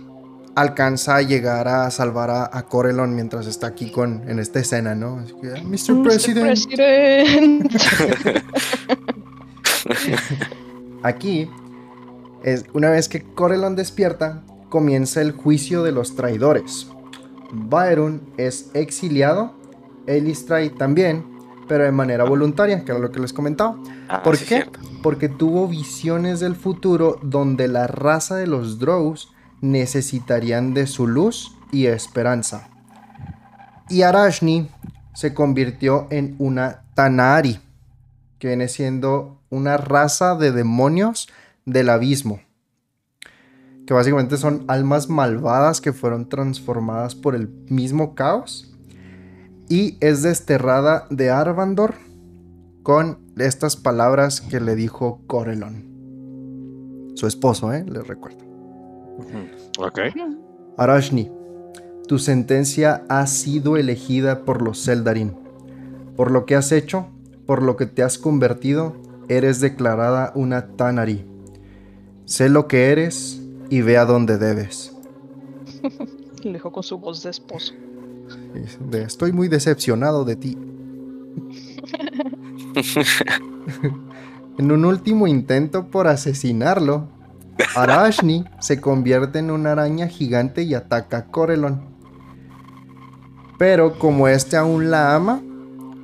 Speaker 1: alcanza a llegar a salvar a, a Corelon mientras está aquí con, en esta escena, ¿no? Así que, Mr.
Speaker 3: Mr.
Speaker 1: President.
Speaker 3: President. [laughs]
Speaker 1: Aquí, es, una vez que Corelon despierta, comienza el juicio de los traidores. Baerun es exiliado, Elistray también, pero de manera voluntaria, que era lo que les comentaba.
Speaker 2: Ah,
Speaker 1: ¿Por
Speaker 2: sí,
Speaker 1: qué? Porque tuvo visiones del futuro donde la raza de los Drows necesitarían de su luz y esperanza. Y Arashni se convirtió en una Tanari, que viene siendo una raza de demonios del abismo. Que básicamente son almas malvadas que fueron transformadas por el mismo caos. Y es desterrada de Arvandor con estas palabras que le dijo Corelon. Su esposo, ¿eh? Les recuerdo.
Speaker 4: Ok.
Speaker 1: Arashni, tu sentencia ha sido elegida por los Zeldarin. Por lo que has hecho, por lo que te has convertido, eres declarada una Tanari. Sé lo que eres y ve a dónde debes. [laughs]
Speaker 3: Lo dijo con su voz de esposo.
Speaker 1: De, Estoy muy decepcionado de ti. [laughs] En un último intento por asesinarlo, Arashni se convierte en una araña gigante y ataca a Corelon. Pero como este aún la ama,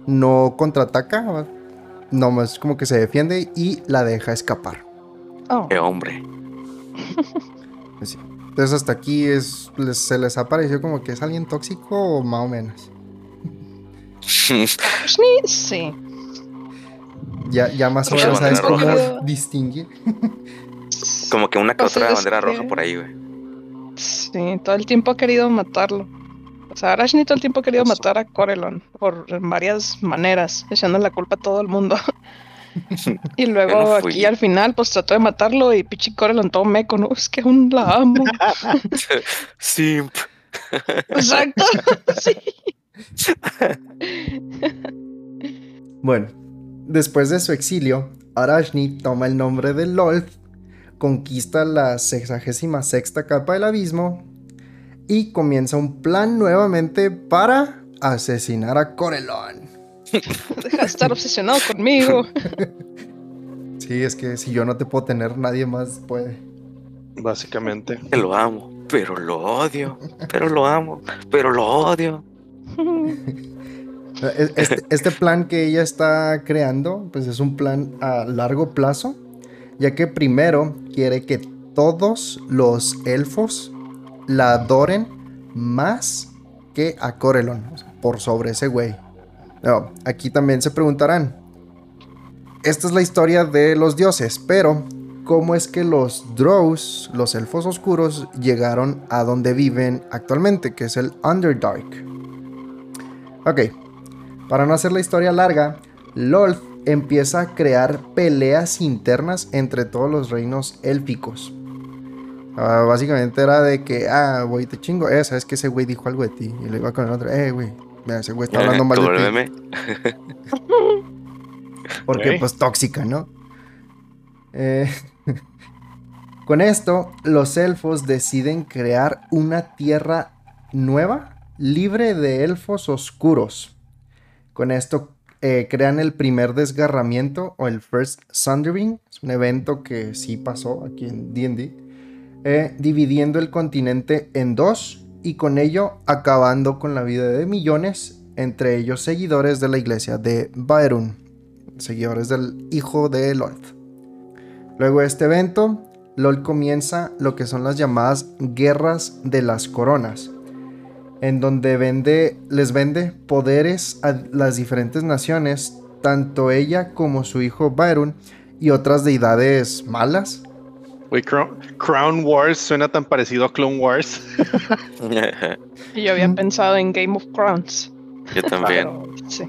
Speaker 1: no contraataca, nomás como que se defiende y la deja escapar.
Speaker 3: Oh,
Speaker 2: Qué hombre. [laughs]
Speaker 1: Así. Entonces hasta aquí es, les- se les ha parecido como que es alguien tóxico o más o menos. [laughs]
Speaker 3: Ashley, sí.
Speaker 1: Ya, ya más o menos sabes cómo [laughs] distinguir. [laughs]
Speaker 2: Como que una que
Speaker 3: O sea,
Speaker 2: otra
Speaker 3: es
Speaker 2: bandera
Speaker 3: que-
Speaker 2: roja por ahí, güey.
Speaker 3: Sí, todo el tiempo ha querido matarlo. O sea, Arashni todo el tiempo ha querido matar a Corelon por en varias maneras, echando la culpa a todo el mundo. Y [laughs] luego
Speaker 2: no
Speaker 3: aquí al final, pues trató de matarlo y pichi Corelon todo meco, ¿no? Es que aún la amo. [laughs]
Speaker 2: Simp.
Speaker 3: Exacto. [laughs] sí.
Speaker 1: Bueno, después de su exilio, Arashni toma el nombre de Lolth, conquista la 66 capa del abismo y comienza un plan nuevamente para asesinar a Corelon.
Speaker 3: Deja de estar obsesionado conmigo. [laughs]
Speaker 1: Sí, es que si yo no te puedo tener, nadie más puede.
Speaker 4: Básicamente.
Speaker 2: Que lo amo, pero lo odio. Pero lo amo, pero lo odio. [laughs]
Speaker 1: Es- Este, este plan que ella está creando, pues es un plan a largo plazo, ya que primero quiere que todos los elfos la adoren más que a Corelon, por sobre ese güey. No, aquí también se preguntarán, esta es la historia de los dioses, pero ¿cómo es que los Drows, los elfos oscuros, llegaron a donde viven actualmente, que es el Underdark? Ok, para no hacer la historia larga, Lolth empieza a crear peleas internas entre todos los reinos élficos. Ah, básicamente era de que, ah, güey, te chingo, eh, sabes que ese güey dijo algo de ti. Y le iba con el otro, eh, güey, mira, ese güey está hablando mal de ti. [laughs] Porque pues tóxica, ¿no? Eh, [laughs] con esto, los elfos deciden crear una tierra nueva, libre de elfos oscuros. Con esto eh, crean el primer desgarramiento o el First Sundering. Es un evento que sí pasó aquí en D&D. eh, dividiendo el continente en dos y con ello acabando con la vida de millones, entre ellos seguidores de la iglesia de Baerun seguidores del hijo de Lolth. Luego de este evento, Lolth comienza lo que son las llamadas guerras de las coronas, en donde vende, les vende poderes a las diferentes naciones, tanto ella como su hijo Baerun y otras deidades malas.
Speaker 4: Güey, Crown, Crown Wars suena tan parecido a Clone Wars.
Speaker 3: Y yo había pensado en Game of Crowns.
Speaker 2: Yo también.
Speaker 3: sí.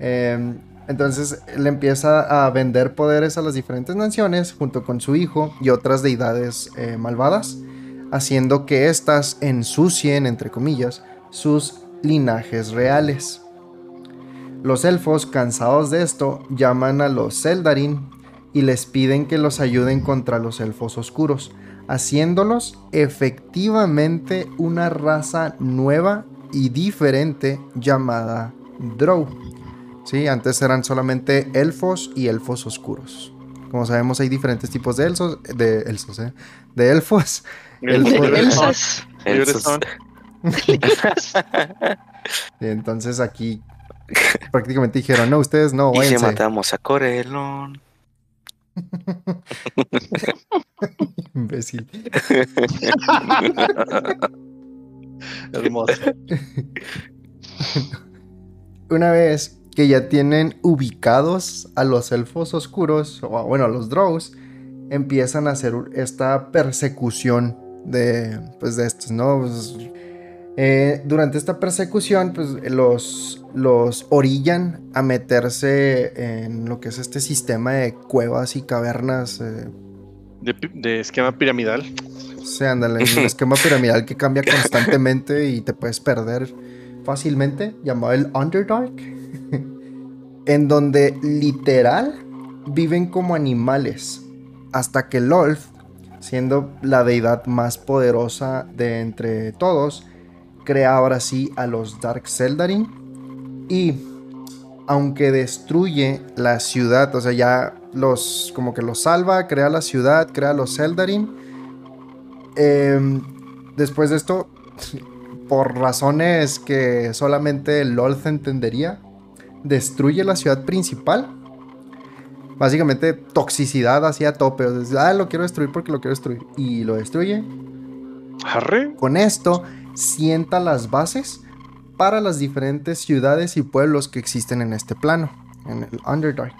Speaker 1: Eh, entonces le empieza a vender poderes a las diferentes naciones junto con su hijo y otras deidades eh, malvadas, haciendo que éstas ensucien, entre comillas, sus linajes reales. Los elfos, cansados de esto, llaman a los Zeldarin y les piden que los ayuden contra los elfos oscuros, haciéndolos efectivamente una raza nueva y diferente llamada Drow. Sí, antes eran solamente elfos y elfos oscuros. Como sabemos, hay diferentes tipos de elfos, de elfos, ¿eh? De elfos.
Speaker 4: El-
Speaker 1: El-
Speaker 4: el-
Speaker 3: Elsas.
Speaker 4: Ellos
Speaker 2: Esos-
Speaker 4: son-
Speaker 1: Y entonces aquí [laughs] prácticamente dijeron, no, ustedes no,
Speaker 2: y si
Speaker 1: váyanse.
Speaker 2: matamos a Corelón. [laughs]
Speaker 1: Imbécil. [laughs]
Speaker 4: Hermoso.
Speaker 1: Una vez que ya tienen ubicados a los elfos oscuros, o a- bueno, a los drows, empiezan a hacer esta persecución de, pues, de estos, ¿no? Pues, eh, durante esta persecución, pues los, los orillan a meterse en lo que es este sistema de cuevas y cavernas. eh,
Speaker 4: De, esquema piramidal.
Speaker 1: o sea, ándale, es [laughs] un esquema piramidal que cambia constantemente y te puedes perder fácilmente, llamado el Underdark, [laughs] en donde literal viven como animales, hasta que Lolth, siendo la deidad más poderosa de entre todos, crea ahora sí a los Dark Seldarin y aunque destruye la ciudad, o sea, ya los como que los salva, crea la ciudad, crea los Seldarin. Em, después de esto, [laughs] por razones que solamente Lolth entendería, destruye la ciudad principal. Básicamente toxicidad hacia tope. o sea, ah, lo quiero destruir porque lo quiero destruir. Y lo destruye.
Speaker 4: Arre.
Speaker 1: Con esto sienta las bases para las diferentes ciudades y pueblos que existen en este plano, en el Underdark.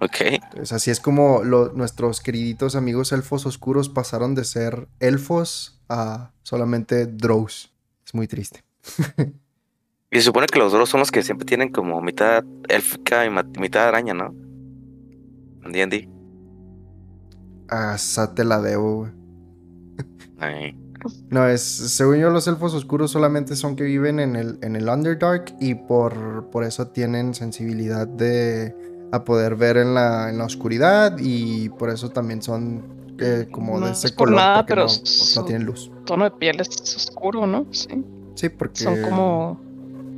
Speaker 2: Ok.
Speaker 1: Entonces, así es como lo- nuestros queriditos amigos elfos oscuros pasaron de ser elfos a solamente drows. Es muy triste. [laughs]
Speaker 2: Y se supone que los Drows son los que siempre tienen como mitad élfica y mitad araña, ¿no? En D&D.
Speaker 1: Ah, esa te la debo, güey. No, es, según yo, los elfos oscuros solamente son que viven en el, en el Underdark y por, por eso tienen sensibilidad de a poder ver en la, en la oscuridad y por eso también son eh, como
Speaker 3: No
Speaker 1: de
Speaker 3: es
Speaker 1: ese
Speaker 3: por
Speaker 1: color
Speaker 3: nada, pero
Speaker 1: no, no tienen luz.
Speaker 3: tono de piel es oscuro, ¿no? Sí.
Speaker 1: Sí, porque
Speaker 3: Son como.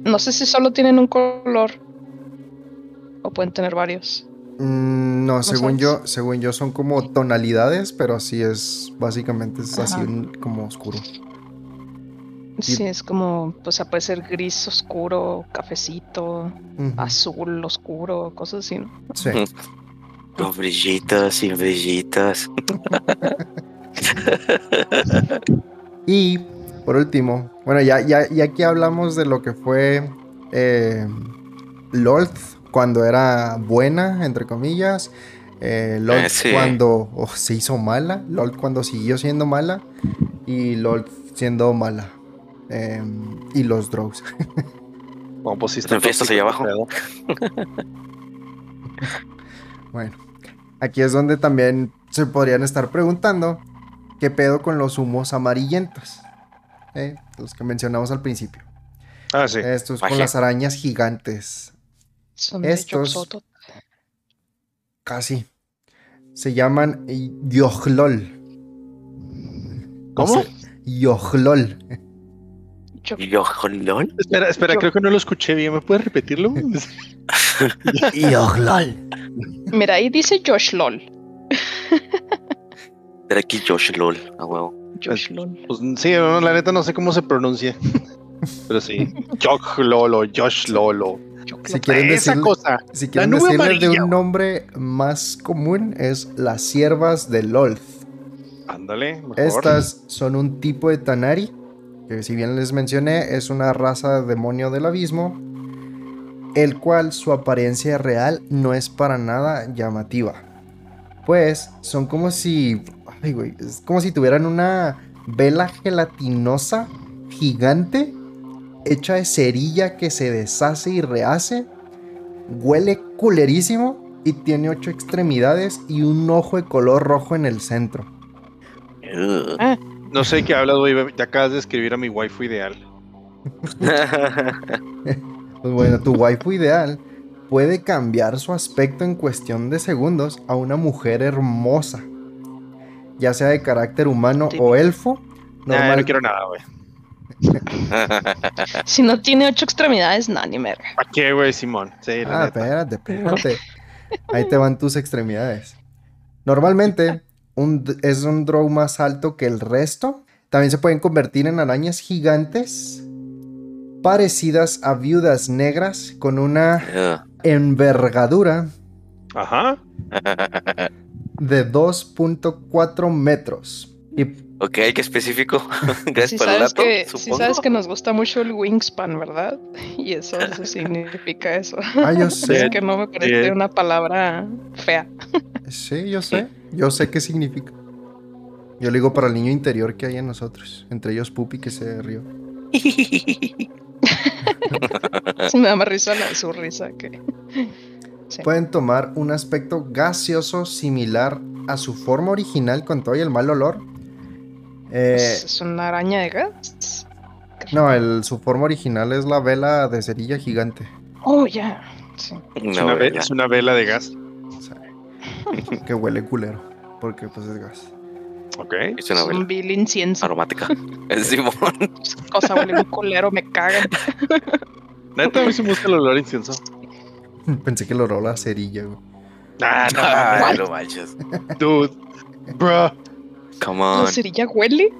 Speaker 3: No sé si solo tienen un color. O pueden tener varios.
Speaker 1: Mm, no, según yo, según yo son como tonalidades, pero sí es básicamente es así
Speaker 3: Ajá.
Speaker 1: como oscuro.
Speaker 3: Sí, es como. O sea, puede ser gris oscuro, cafecito, azul oscuro, cosas así, ¿no?
Speaker 1: Sí. [laughs]
Speaker 2: Con brillitos, sin brillitos. [laughs]
Speaker 1: Y por último, bueno, ya, ya, ya que hablamos de lo que fue eh, Lolth cuando era buena, entre comillas. Eh, Lolth
Speaker 2: Eh, sí.
Speaker 1: cuando oh, se hizo mala. Lolth cuando siguió siendo mala. Y Lolth siendo mala. Eh, y los Drows.
Speaker 4: Bueno, [laughs] pues
Speaker 2: Están fiestas allá abajo. [laughs]
Speaker 1: Bueno, aquí es donde también se podrían estar preguntando qué pedo con los humos amarillentos. ¿eh? Los que mencionamos al principio.
Speaker 4: Ah, sí.
Speaker 1: Estos con
Speaker 2: Magia.
Speaker 1: las arañas gigantes.
Speaker 3: Son
Speaker 1: Estos-. Casi. Se llaman Yojlol.
Speaker 4: ¿Cómo?
Speaker 1: Yojlol.
Speaker 3: Yog-
Speaker 2: Yo, jolón.
Speaker 4: Espera, espera,
Speaker 3: Yo-
Speaker 4: creo que no lo escuché bien. ¿Me puedes repetirlo? [laughs]
Speaker 1: Yojlol.
Speaker 3: Mira, ahí dice Josh LOL. [laughs]
Speaker 2: Era aquí Josh LOL, a huevo.
Speaker 3: Josh LOL.
Speaker 4: Pues sí, no, la neta no sé cómo se pronuncia. [laughs] Pero sí. Josh Lolo, Josh Lolo.
Speaker 1: Si quieren
Speaker 4: Esa
Speaker 1: decirle-
Speaker 4: cosa.
Speaker 1: Si quieren
Speaker 4: nube
Speaker 1: decirle de un nombre más común es las siervas de Lolth.
Speaker 4: Ándale, mejor.
Speaker 1: Estas son un tipo de Tanari, que si bien les mencioné, es una raza de demonio del abismo, el cual su apariencia real no es para nada llamativa. Pues son como si, ay güey, es como si tuvieran una vela gelatinosa gigante hecha de cerilla que se deshace y rehace, huele culerísimo y tiene ocho extremidades y un ojo de color rojo en el centro.
Speaker 2: Ugh.
Speaker 4: No sé de qué hablas, güey. Ya acabas de escribir a mi waifu ideal. [laughs]
Speaker 1: Pues bueno, tu waifu ideal puede cambiar su aspecto en cuestión de segundos a una mujer hermosa, ya sea de carácter humano o elfo.
Speaker 4: Nah, no quiero nada, güey. [laughs]
Speaker 3: Si no tiene ocho extremidades, nada, ni merga.
Speaker 4: ¿Para qué, güey, Simón? Sí, la
Speaker 1: Ah,
Speaker 4: neta.
Speaker 1: espérate, espérate. Ahí te van tus extremidades. Normalmente un es un draw más alto que el resto. También se pueden convertir en arañas gigantes parecidas a viudas negras con una
Speaker 2: Ugh.
Speaker 1: envergadura
Speaker 4: Ajá.
Speaker 1: de 2.4 metros. Y
Speaker 2: ok, qué específico. [laughs] Gracias
Speaker 3: Sí
Speaker 2: por el
Speaker 3: sabes,
Speaker 2: dato,
Speaker 3: que, sí
Speaker 2: supongo.
Speaker 3: sabes que nos gusta mucho el wingspan, ¿verdad? [laughs] Y eso, eso [laughs] significa eso.
Speaker 1: ah, yo sé,
Speaker 3: que no me parece
Speaker 4: Bien.
Speaker 3: una palabra fea.
Speaker 1: sí, yo sé, yo sé qué significa. Yo le digo para el niño interior que hay en nosotros, entre ellos Pupi que se rió.
Speaker 3: Sí, me da más risa la, su risa que. Sí.
Speaker 1: Pueden tomar un aspecto gaseoso similar a su forma original con todo y el mal olor. Eh,
Speaker 3: ¿Es, una araña de gas?
Speaker 1: no, el, su forma original es la vela de cerilla gigante.
Speaker 3: Oh, ya. Sí.
Speaker 4: Es,
Speaker 2: No,
Speaker 4: una es vela de gas. [laughs]
Speaker 1: Que huele culero, porque pues es gas.
Speaker 4: Ok.
Speaker 2: Es una
Speaker 3: Es
Speaker 2: vela
Speaker 3: un vil incienso.
Speaker 2: aromática. [laughs] [laughs] Es Simón.
Speaker 3: Esa cosa huele muy culero, me cagan.
Speaker 4: Neta, a mí sí me gusta el olor a incienso.
Speaker 1: Pensé que lo olor a cerilla, güey.
Speaker 4: Ah,
Speaker 3: What?
Speaker 2: no manches.
Speaker 4: no, dude. Bruh.
Speaker 2: Come
Speaker 3: ¿La
Speaker 2: on.
Speaker 3: cerilla huele?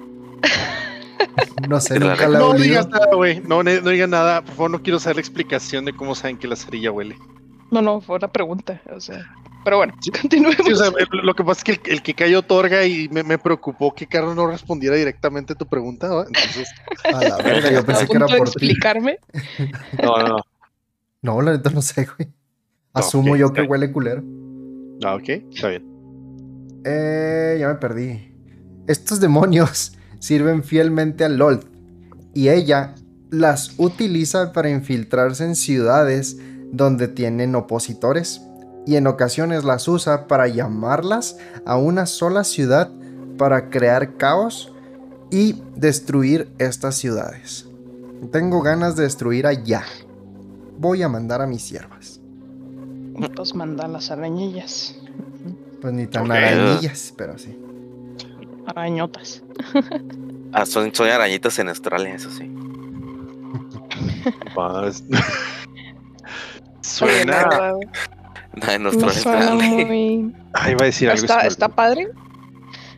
Speaker 1: No sé, nunca la
Speaker 4: No
Speaker 1: olido.
Speaker 4: digas nada, güey. No, no digas nada. Por favor, no quiero saber la explicación de cómo saben que la cerilla huele.
Speaker 3: No, no, fue una pregunta. O sea. Pero bueno,
Speaker 4: Sí.
Speaker 3: continuemos.
Speaker 4: Sí, o sea, el- lo que pasa es que el, el que cayó otorga y me, me preocupó que Carlos no respondiera directamente a tu pregunta. ¿va? Entonces, [laughs]
Speaker 1: A la verga, yo pensé que era por
Speaker 3: explicarme.
Speaker 4: no, no, no.
Speaker 1: No, la neta no sé, güey. Asumo yo que huele culero.
Speaker 4: Ah, ok, está bien.
Speaker 1: Eh, ya me perdí. Estos demonios [laughs] sirven fielmente a Lolth y ella las utiliza para infiltrarse en ciudades donde tienen opositores y en ocasiones las usa para llamarlas a una sola ciudad para crear caos y destruir estas ciudades. Tengo ganas de destruir allá. Voy a mandar a mis siervas.
Speaker 3: Pues mandan las arañillas.
Speaker 1: Pues ni tan arañillas, pero sí.
Speaker 3: Arañotas.
Speaker 2: Ah, son, son arañitas en Australia, eso sí. [laughs]
Speaker 4: Suena.
Speaker 3: verdad,
Speaker 2: No, en
Speaker 3: me
Speaker 2: Australia es
Speaker 3: suena muy. [laughs]
Speaker 4: Ah, iba a decir algo.
Speaker 3: Está, está padre.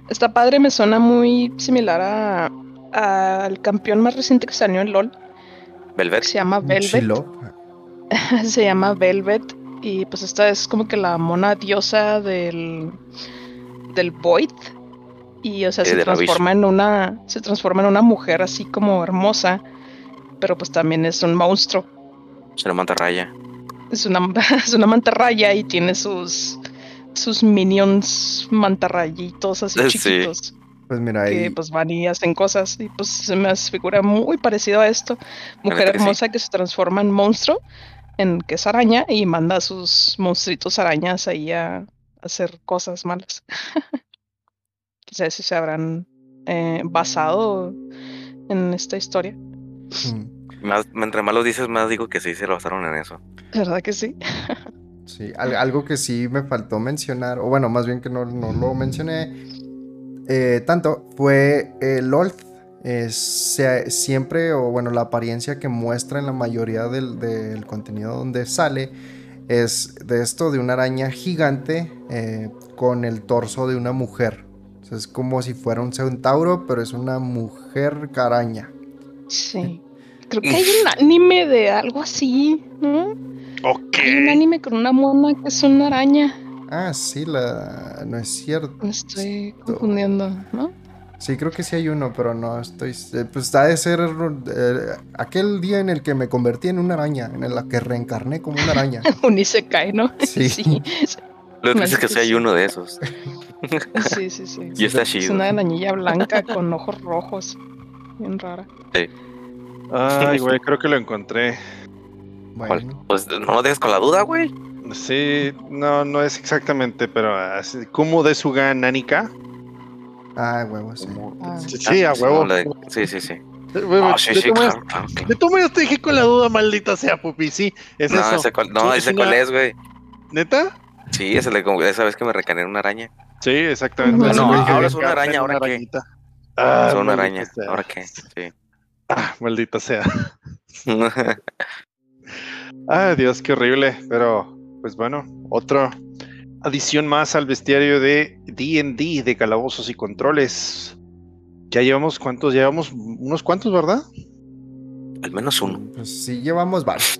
Speaker 3: Está padre, me suena muy similar a al campeón más reciente que salió en LOL.
Speaker 2: Velvet.
Speaker 3: Se llama Velvet.
Speaker 1: Chilo. [laughs]
Speaker 3: se llama Velvet. Y pues esta es como que la mona diosa del. del Void. Y o sea,
Speaker 2: Sí,
Speaker 3: se transforma en una. Se transforma en una mujer así como hermosa. Pero pues también es un monstruo.
Speaker 2: Es una mantarraya.
Speaker 3: Es una, [laughs] es una mantarraya y tiene sus. sus minions mantarrayitos así [laughs]
Speaker 2: Sí.
Speaker 3: chiquitos.
Speaker 1: Pues mira,
Speaker 3: que
Speaker 1: ahí
Speaker 3: pues van y hacen cosas y pues se me hace figura muy parecido a esto. Mujer
Speaker 2: neta que sí.
Speaker 3: hermosa que se transforma en monstruo, en que es araña y manda a sus monstruitos arañas ahí a hacer cosas malas. [laughs] Quizás si se habrán eh, basado en esta historia.
Speaker 1: mm,
Speaker 2: Más, entre más lo dices, más digo que sí se lo basaron en eso.
Speaker 3: ¿Verdad que sí?
Speaker 1: sí, al- algo que sí me faltó mencionar, o bueno, más bien que no, no lo mencioné eh, tanto, fue el Lolth. Es, se- siempre, o bueno, la apariencia que muestra en la mayoría del, del contenido donde sale es de esto, de una araña gigante eh, con el torso de una mujer. O sea, es como si fuera un centauro, pero es una mujer araña.
Speaker 3: Sí. [laughs] Creo que hay un anime de algo así, ¿no?
Speaker 4: Ok.
Speaker 3: Hay un anime con una mona que es una araña.
Speaker 1: Ah, sí, la... no es cierto.
Speaker 3: Me estoy confundiendo, ¿no?
Speaker 1: Sí, creo que sí hay uno, pero no estoy. eh, Pues ha de ser eh, aquel día en el que me convertí en una araña, en la que reencarné como una araña. [laughs]
Speaker 3: Un isekai, ¿no?
Speaker 1: Sí. [laughs]
Speaker 3: sí,
Speaker 2: Lo que es que sí hay uno de esos.
Speaker 3: Sí, sí. sí.
Speaker 2: Y está
Speaker 3: Es
Speaker 2: chido.
Speaker 3: una arañilla blanca con ojos rojos. Bien rara.
Speaker 4: Ay, güey, creo que lo encontré.
Speaker 1: Bueno,
Speaker 2: Pues no lo dejes con la duda, güey.
Speaker 4: Sí, no, no es exactamente, pero así, como de su Nanika.
Speaker 1: ah, huevo, sí.
Speaker 3: Ah.
Speaker 4: Sí, sí, a huevo.
Speaker 2: Sí, sí, sí.
Speaker 4: Eh, güey,
Speaker 2: Ah, sí,
Speaker 4: de
Speaker 2: sí, claro, claro, claro.
Speaker 4: De todas maneras te dejé con la duda, maldita sea, pupi. Sí, es
Speaker 2: No,
Speaker 4: eso.
Speaker 2: ese cuál, no,
Speaker 4: Sí,
Speaker 2: ese
Speaker 4: es
Speaker 2: cuál es, güey.
Speaker 4: ¿Neta?
Speaker 2: Sí, esa vez que me recané en una araña.
Speaker 4: Sí, exactamente.
Speaker 3: No, no,
Speaker 2: ahora es una araña, ¿ahora
Speaker 4: una
Speaker 2: qué?
Speaker 4: Ah,
Speaker 2: Son una araña.
Speaker 4: sea.
Speaker 2: ¿Ahora qué? Sí.
Speaker 4: Ah, maldita sea. [laughs] Ah, Dios, qué horrible. Pero pues bueno, otra adición más al bestiario de D&D, de calabozos y controles. Ya llevamos, ¿cuántos? Llevamos unos cuantos, ¿verdad?
Speaker 2: Al menos uno.
Speaker 1: Pues sí, llevamos varios.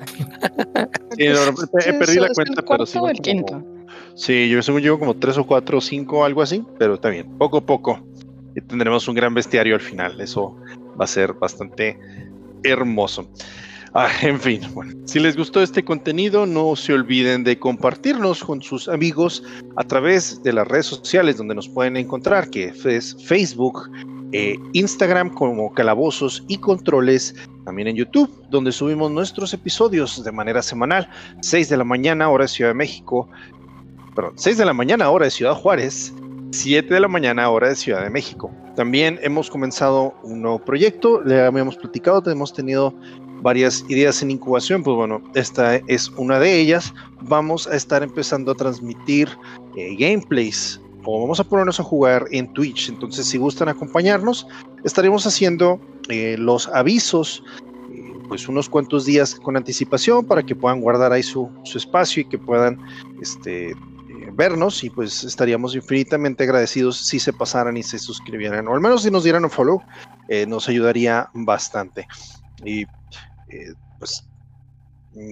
Speaker 4: Sí, he perdido la
Speaker 3: ¿Es el
Speaker 4: cuenta, pero sí.
Speaker 3: el
Speaker 4: como-
Speaker 3: quinto?
Speaker 4: Sí, yo según llevo como tres o cuatro o cinco, algo así, pero está bien, poco a poco. Tendremos un gran bestiario al final. Eso va a ser bastante hermoso. Ah, [laughs] en fin, bueno, si les gustó este contenido, no se olviden de compartirnos con sus amigos a través de las redes sociales donde nos pueden encontrar, que es Facebook, eh, Instagram como Calabozos y Controles, también en YouTube, donde subimos nuestros episodios de manera semanal, 6 de la mañana, hora de Ciudad de México, perdón, 6 de la mañana, hora de Ciudad Juárez, 7 de la mañana, hora de Ciudad de México. También hemos comenzado un nuevo proyecto, le habíamos platicado, hemos tenido varias ideas en incubación, pues bueno, esta es una de ellas. Vamos a estar empezando a transmitir eh, gameplays o vamos a ponernos a jugar en Twitch. Entonces, si gustan acompañarnos, estaremos haciendo eh, los avisos eh, pues unos cuantos días con anticipación para que puedan guardar ahí su, su espacio y que puedan este, vernos y pues estaríamos infinitamente agradecidos si se pasaran y se suscribieran o al menos si nos dieran un follow eh, nos ayudaría bastante y eh, pues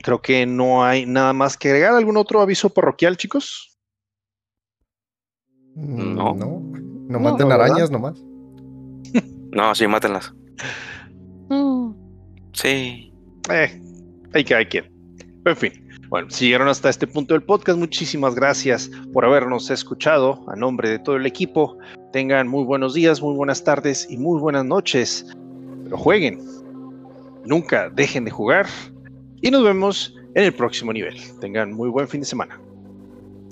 Speaker 4: creo que no hay nada más que agregar algún otro aviso parroquial chicos
Speaker 1: Mm,
Speaker 2: No.
Speaker 1: No, no
Speaker 3: No,
Speaker 1: maten
Speaker 4: ¿verdad?
Speaker 1: arañas nomás. [laughs]
Speaker 2: No, sí, mátenlas.
Speaker 3: Mm.
Speaker 2: Sí.
Speaker 4: Eh, hay que hay quien. En fin. Bueno, si llegaron hasta este punto del podcast, muchísimas gracias por habernos escuchado. A nombre de todo el equipo, tengan muy buenos días, muy buenas tardes y muy buenas noches. Pero jueguen. Nunca dejen de jugar. Y nos vemos en el próximo nivel. Tengan muy buen fin de semana.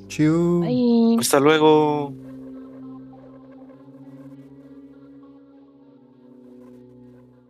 Speaker 1: Chiu.
Speaker 3: Bye.
Speaker 2: Hasta luego.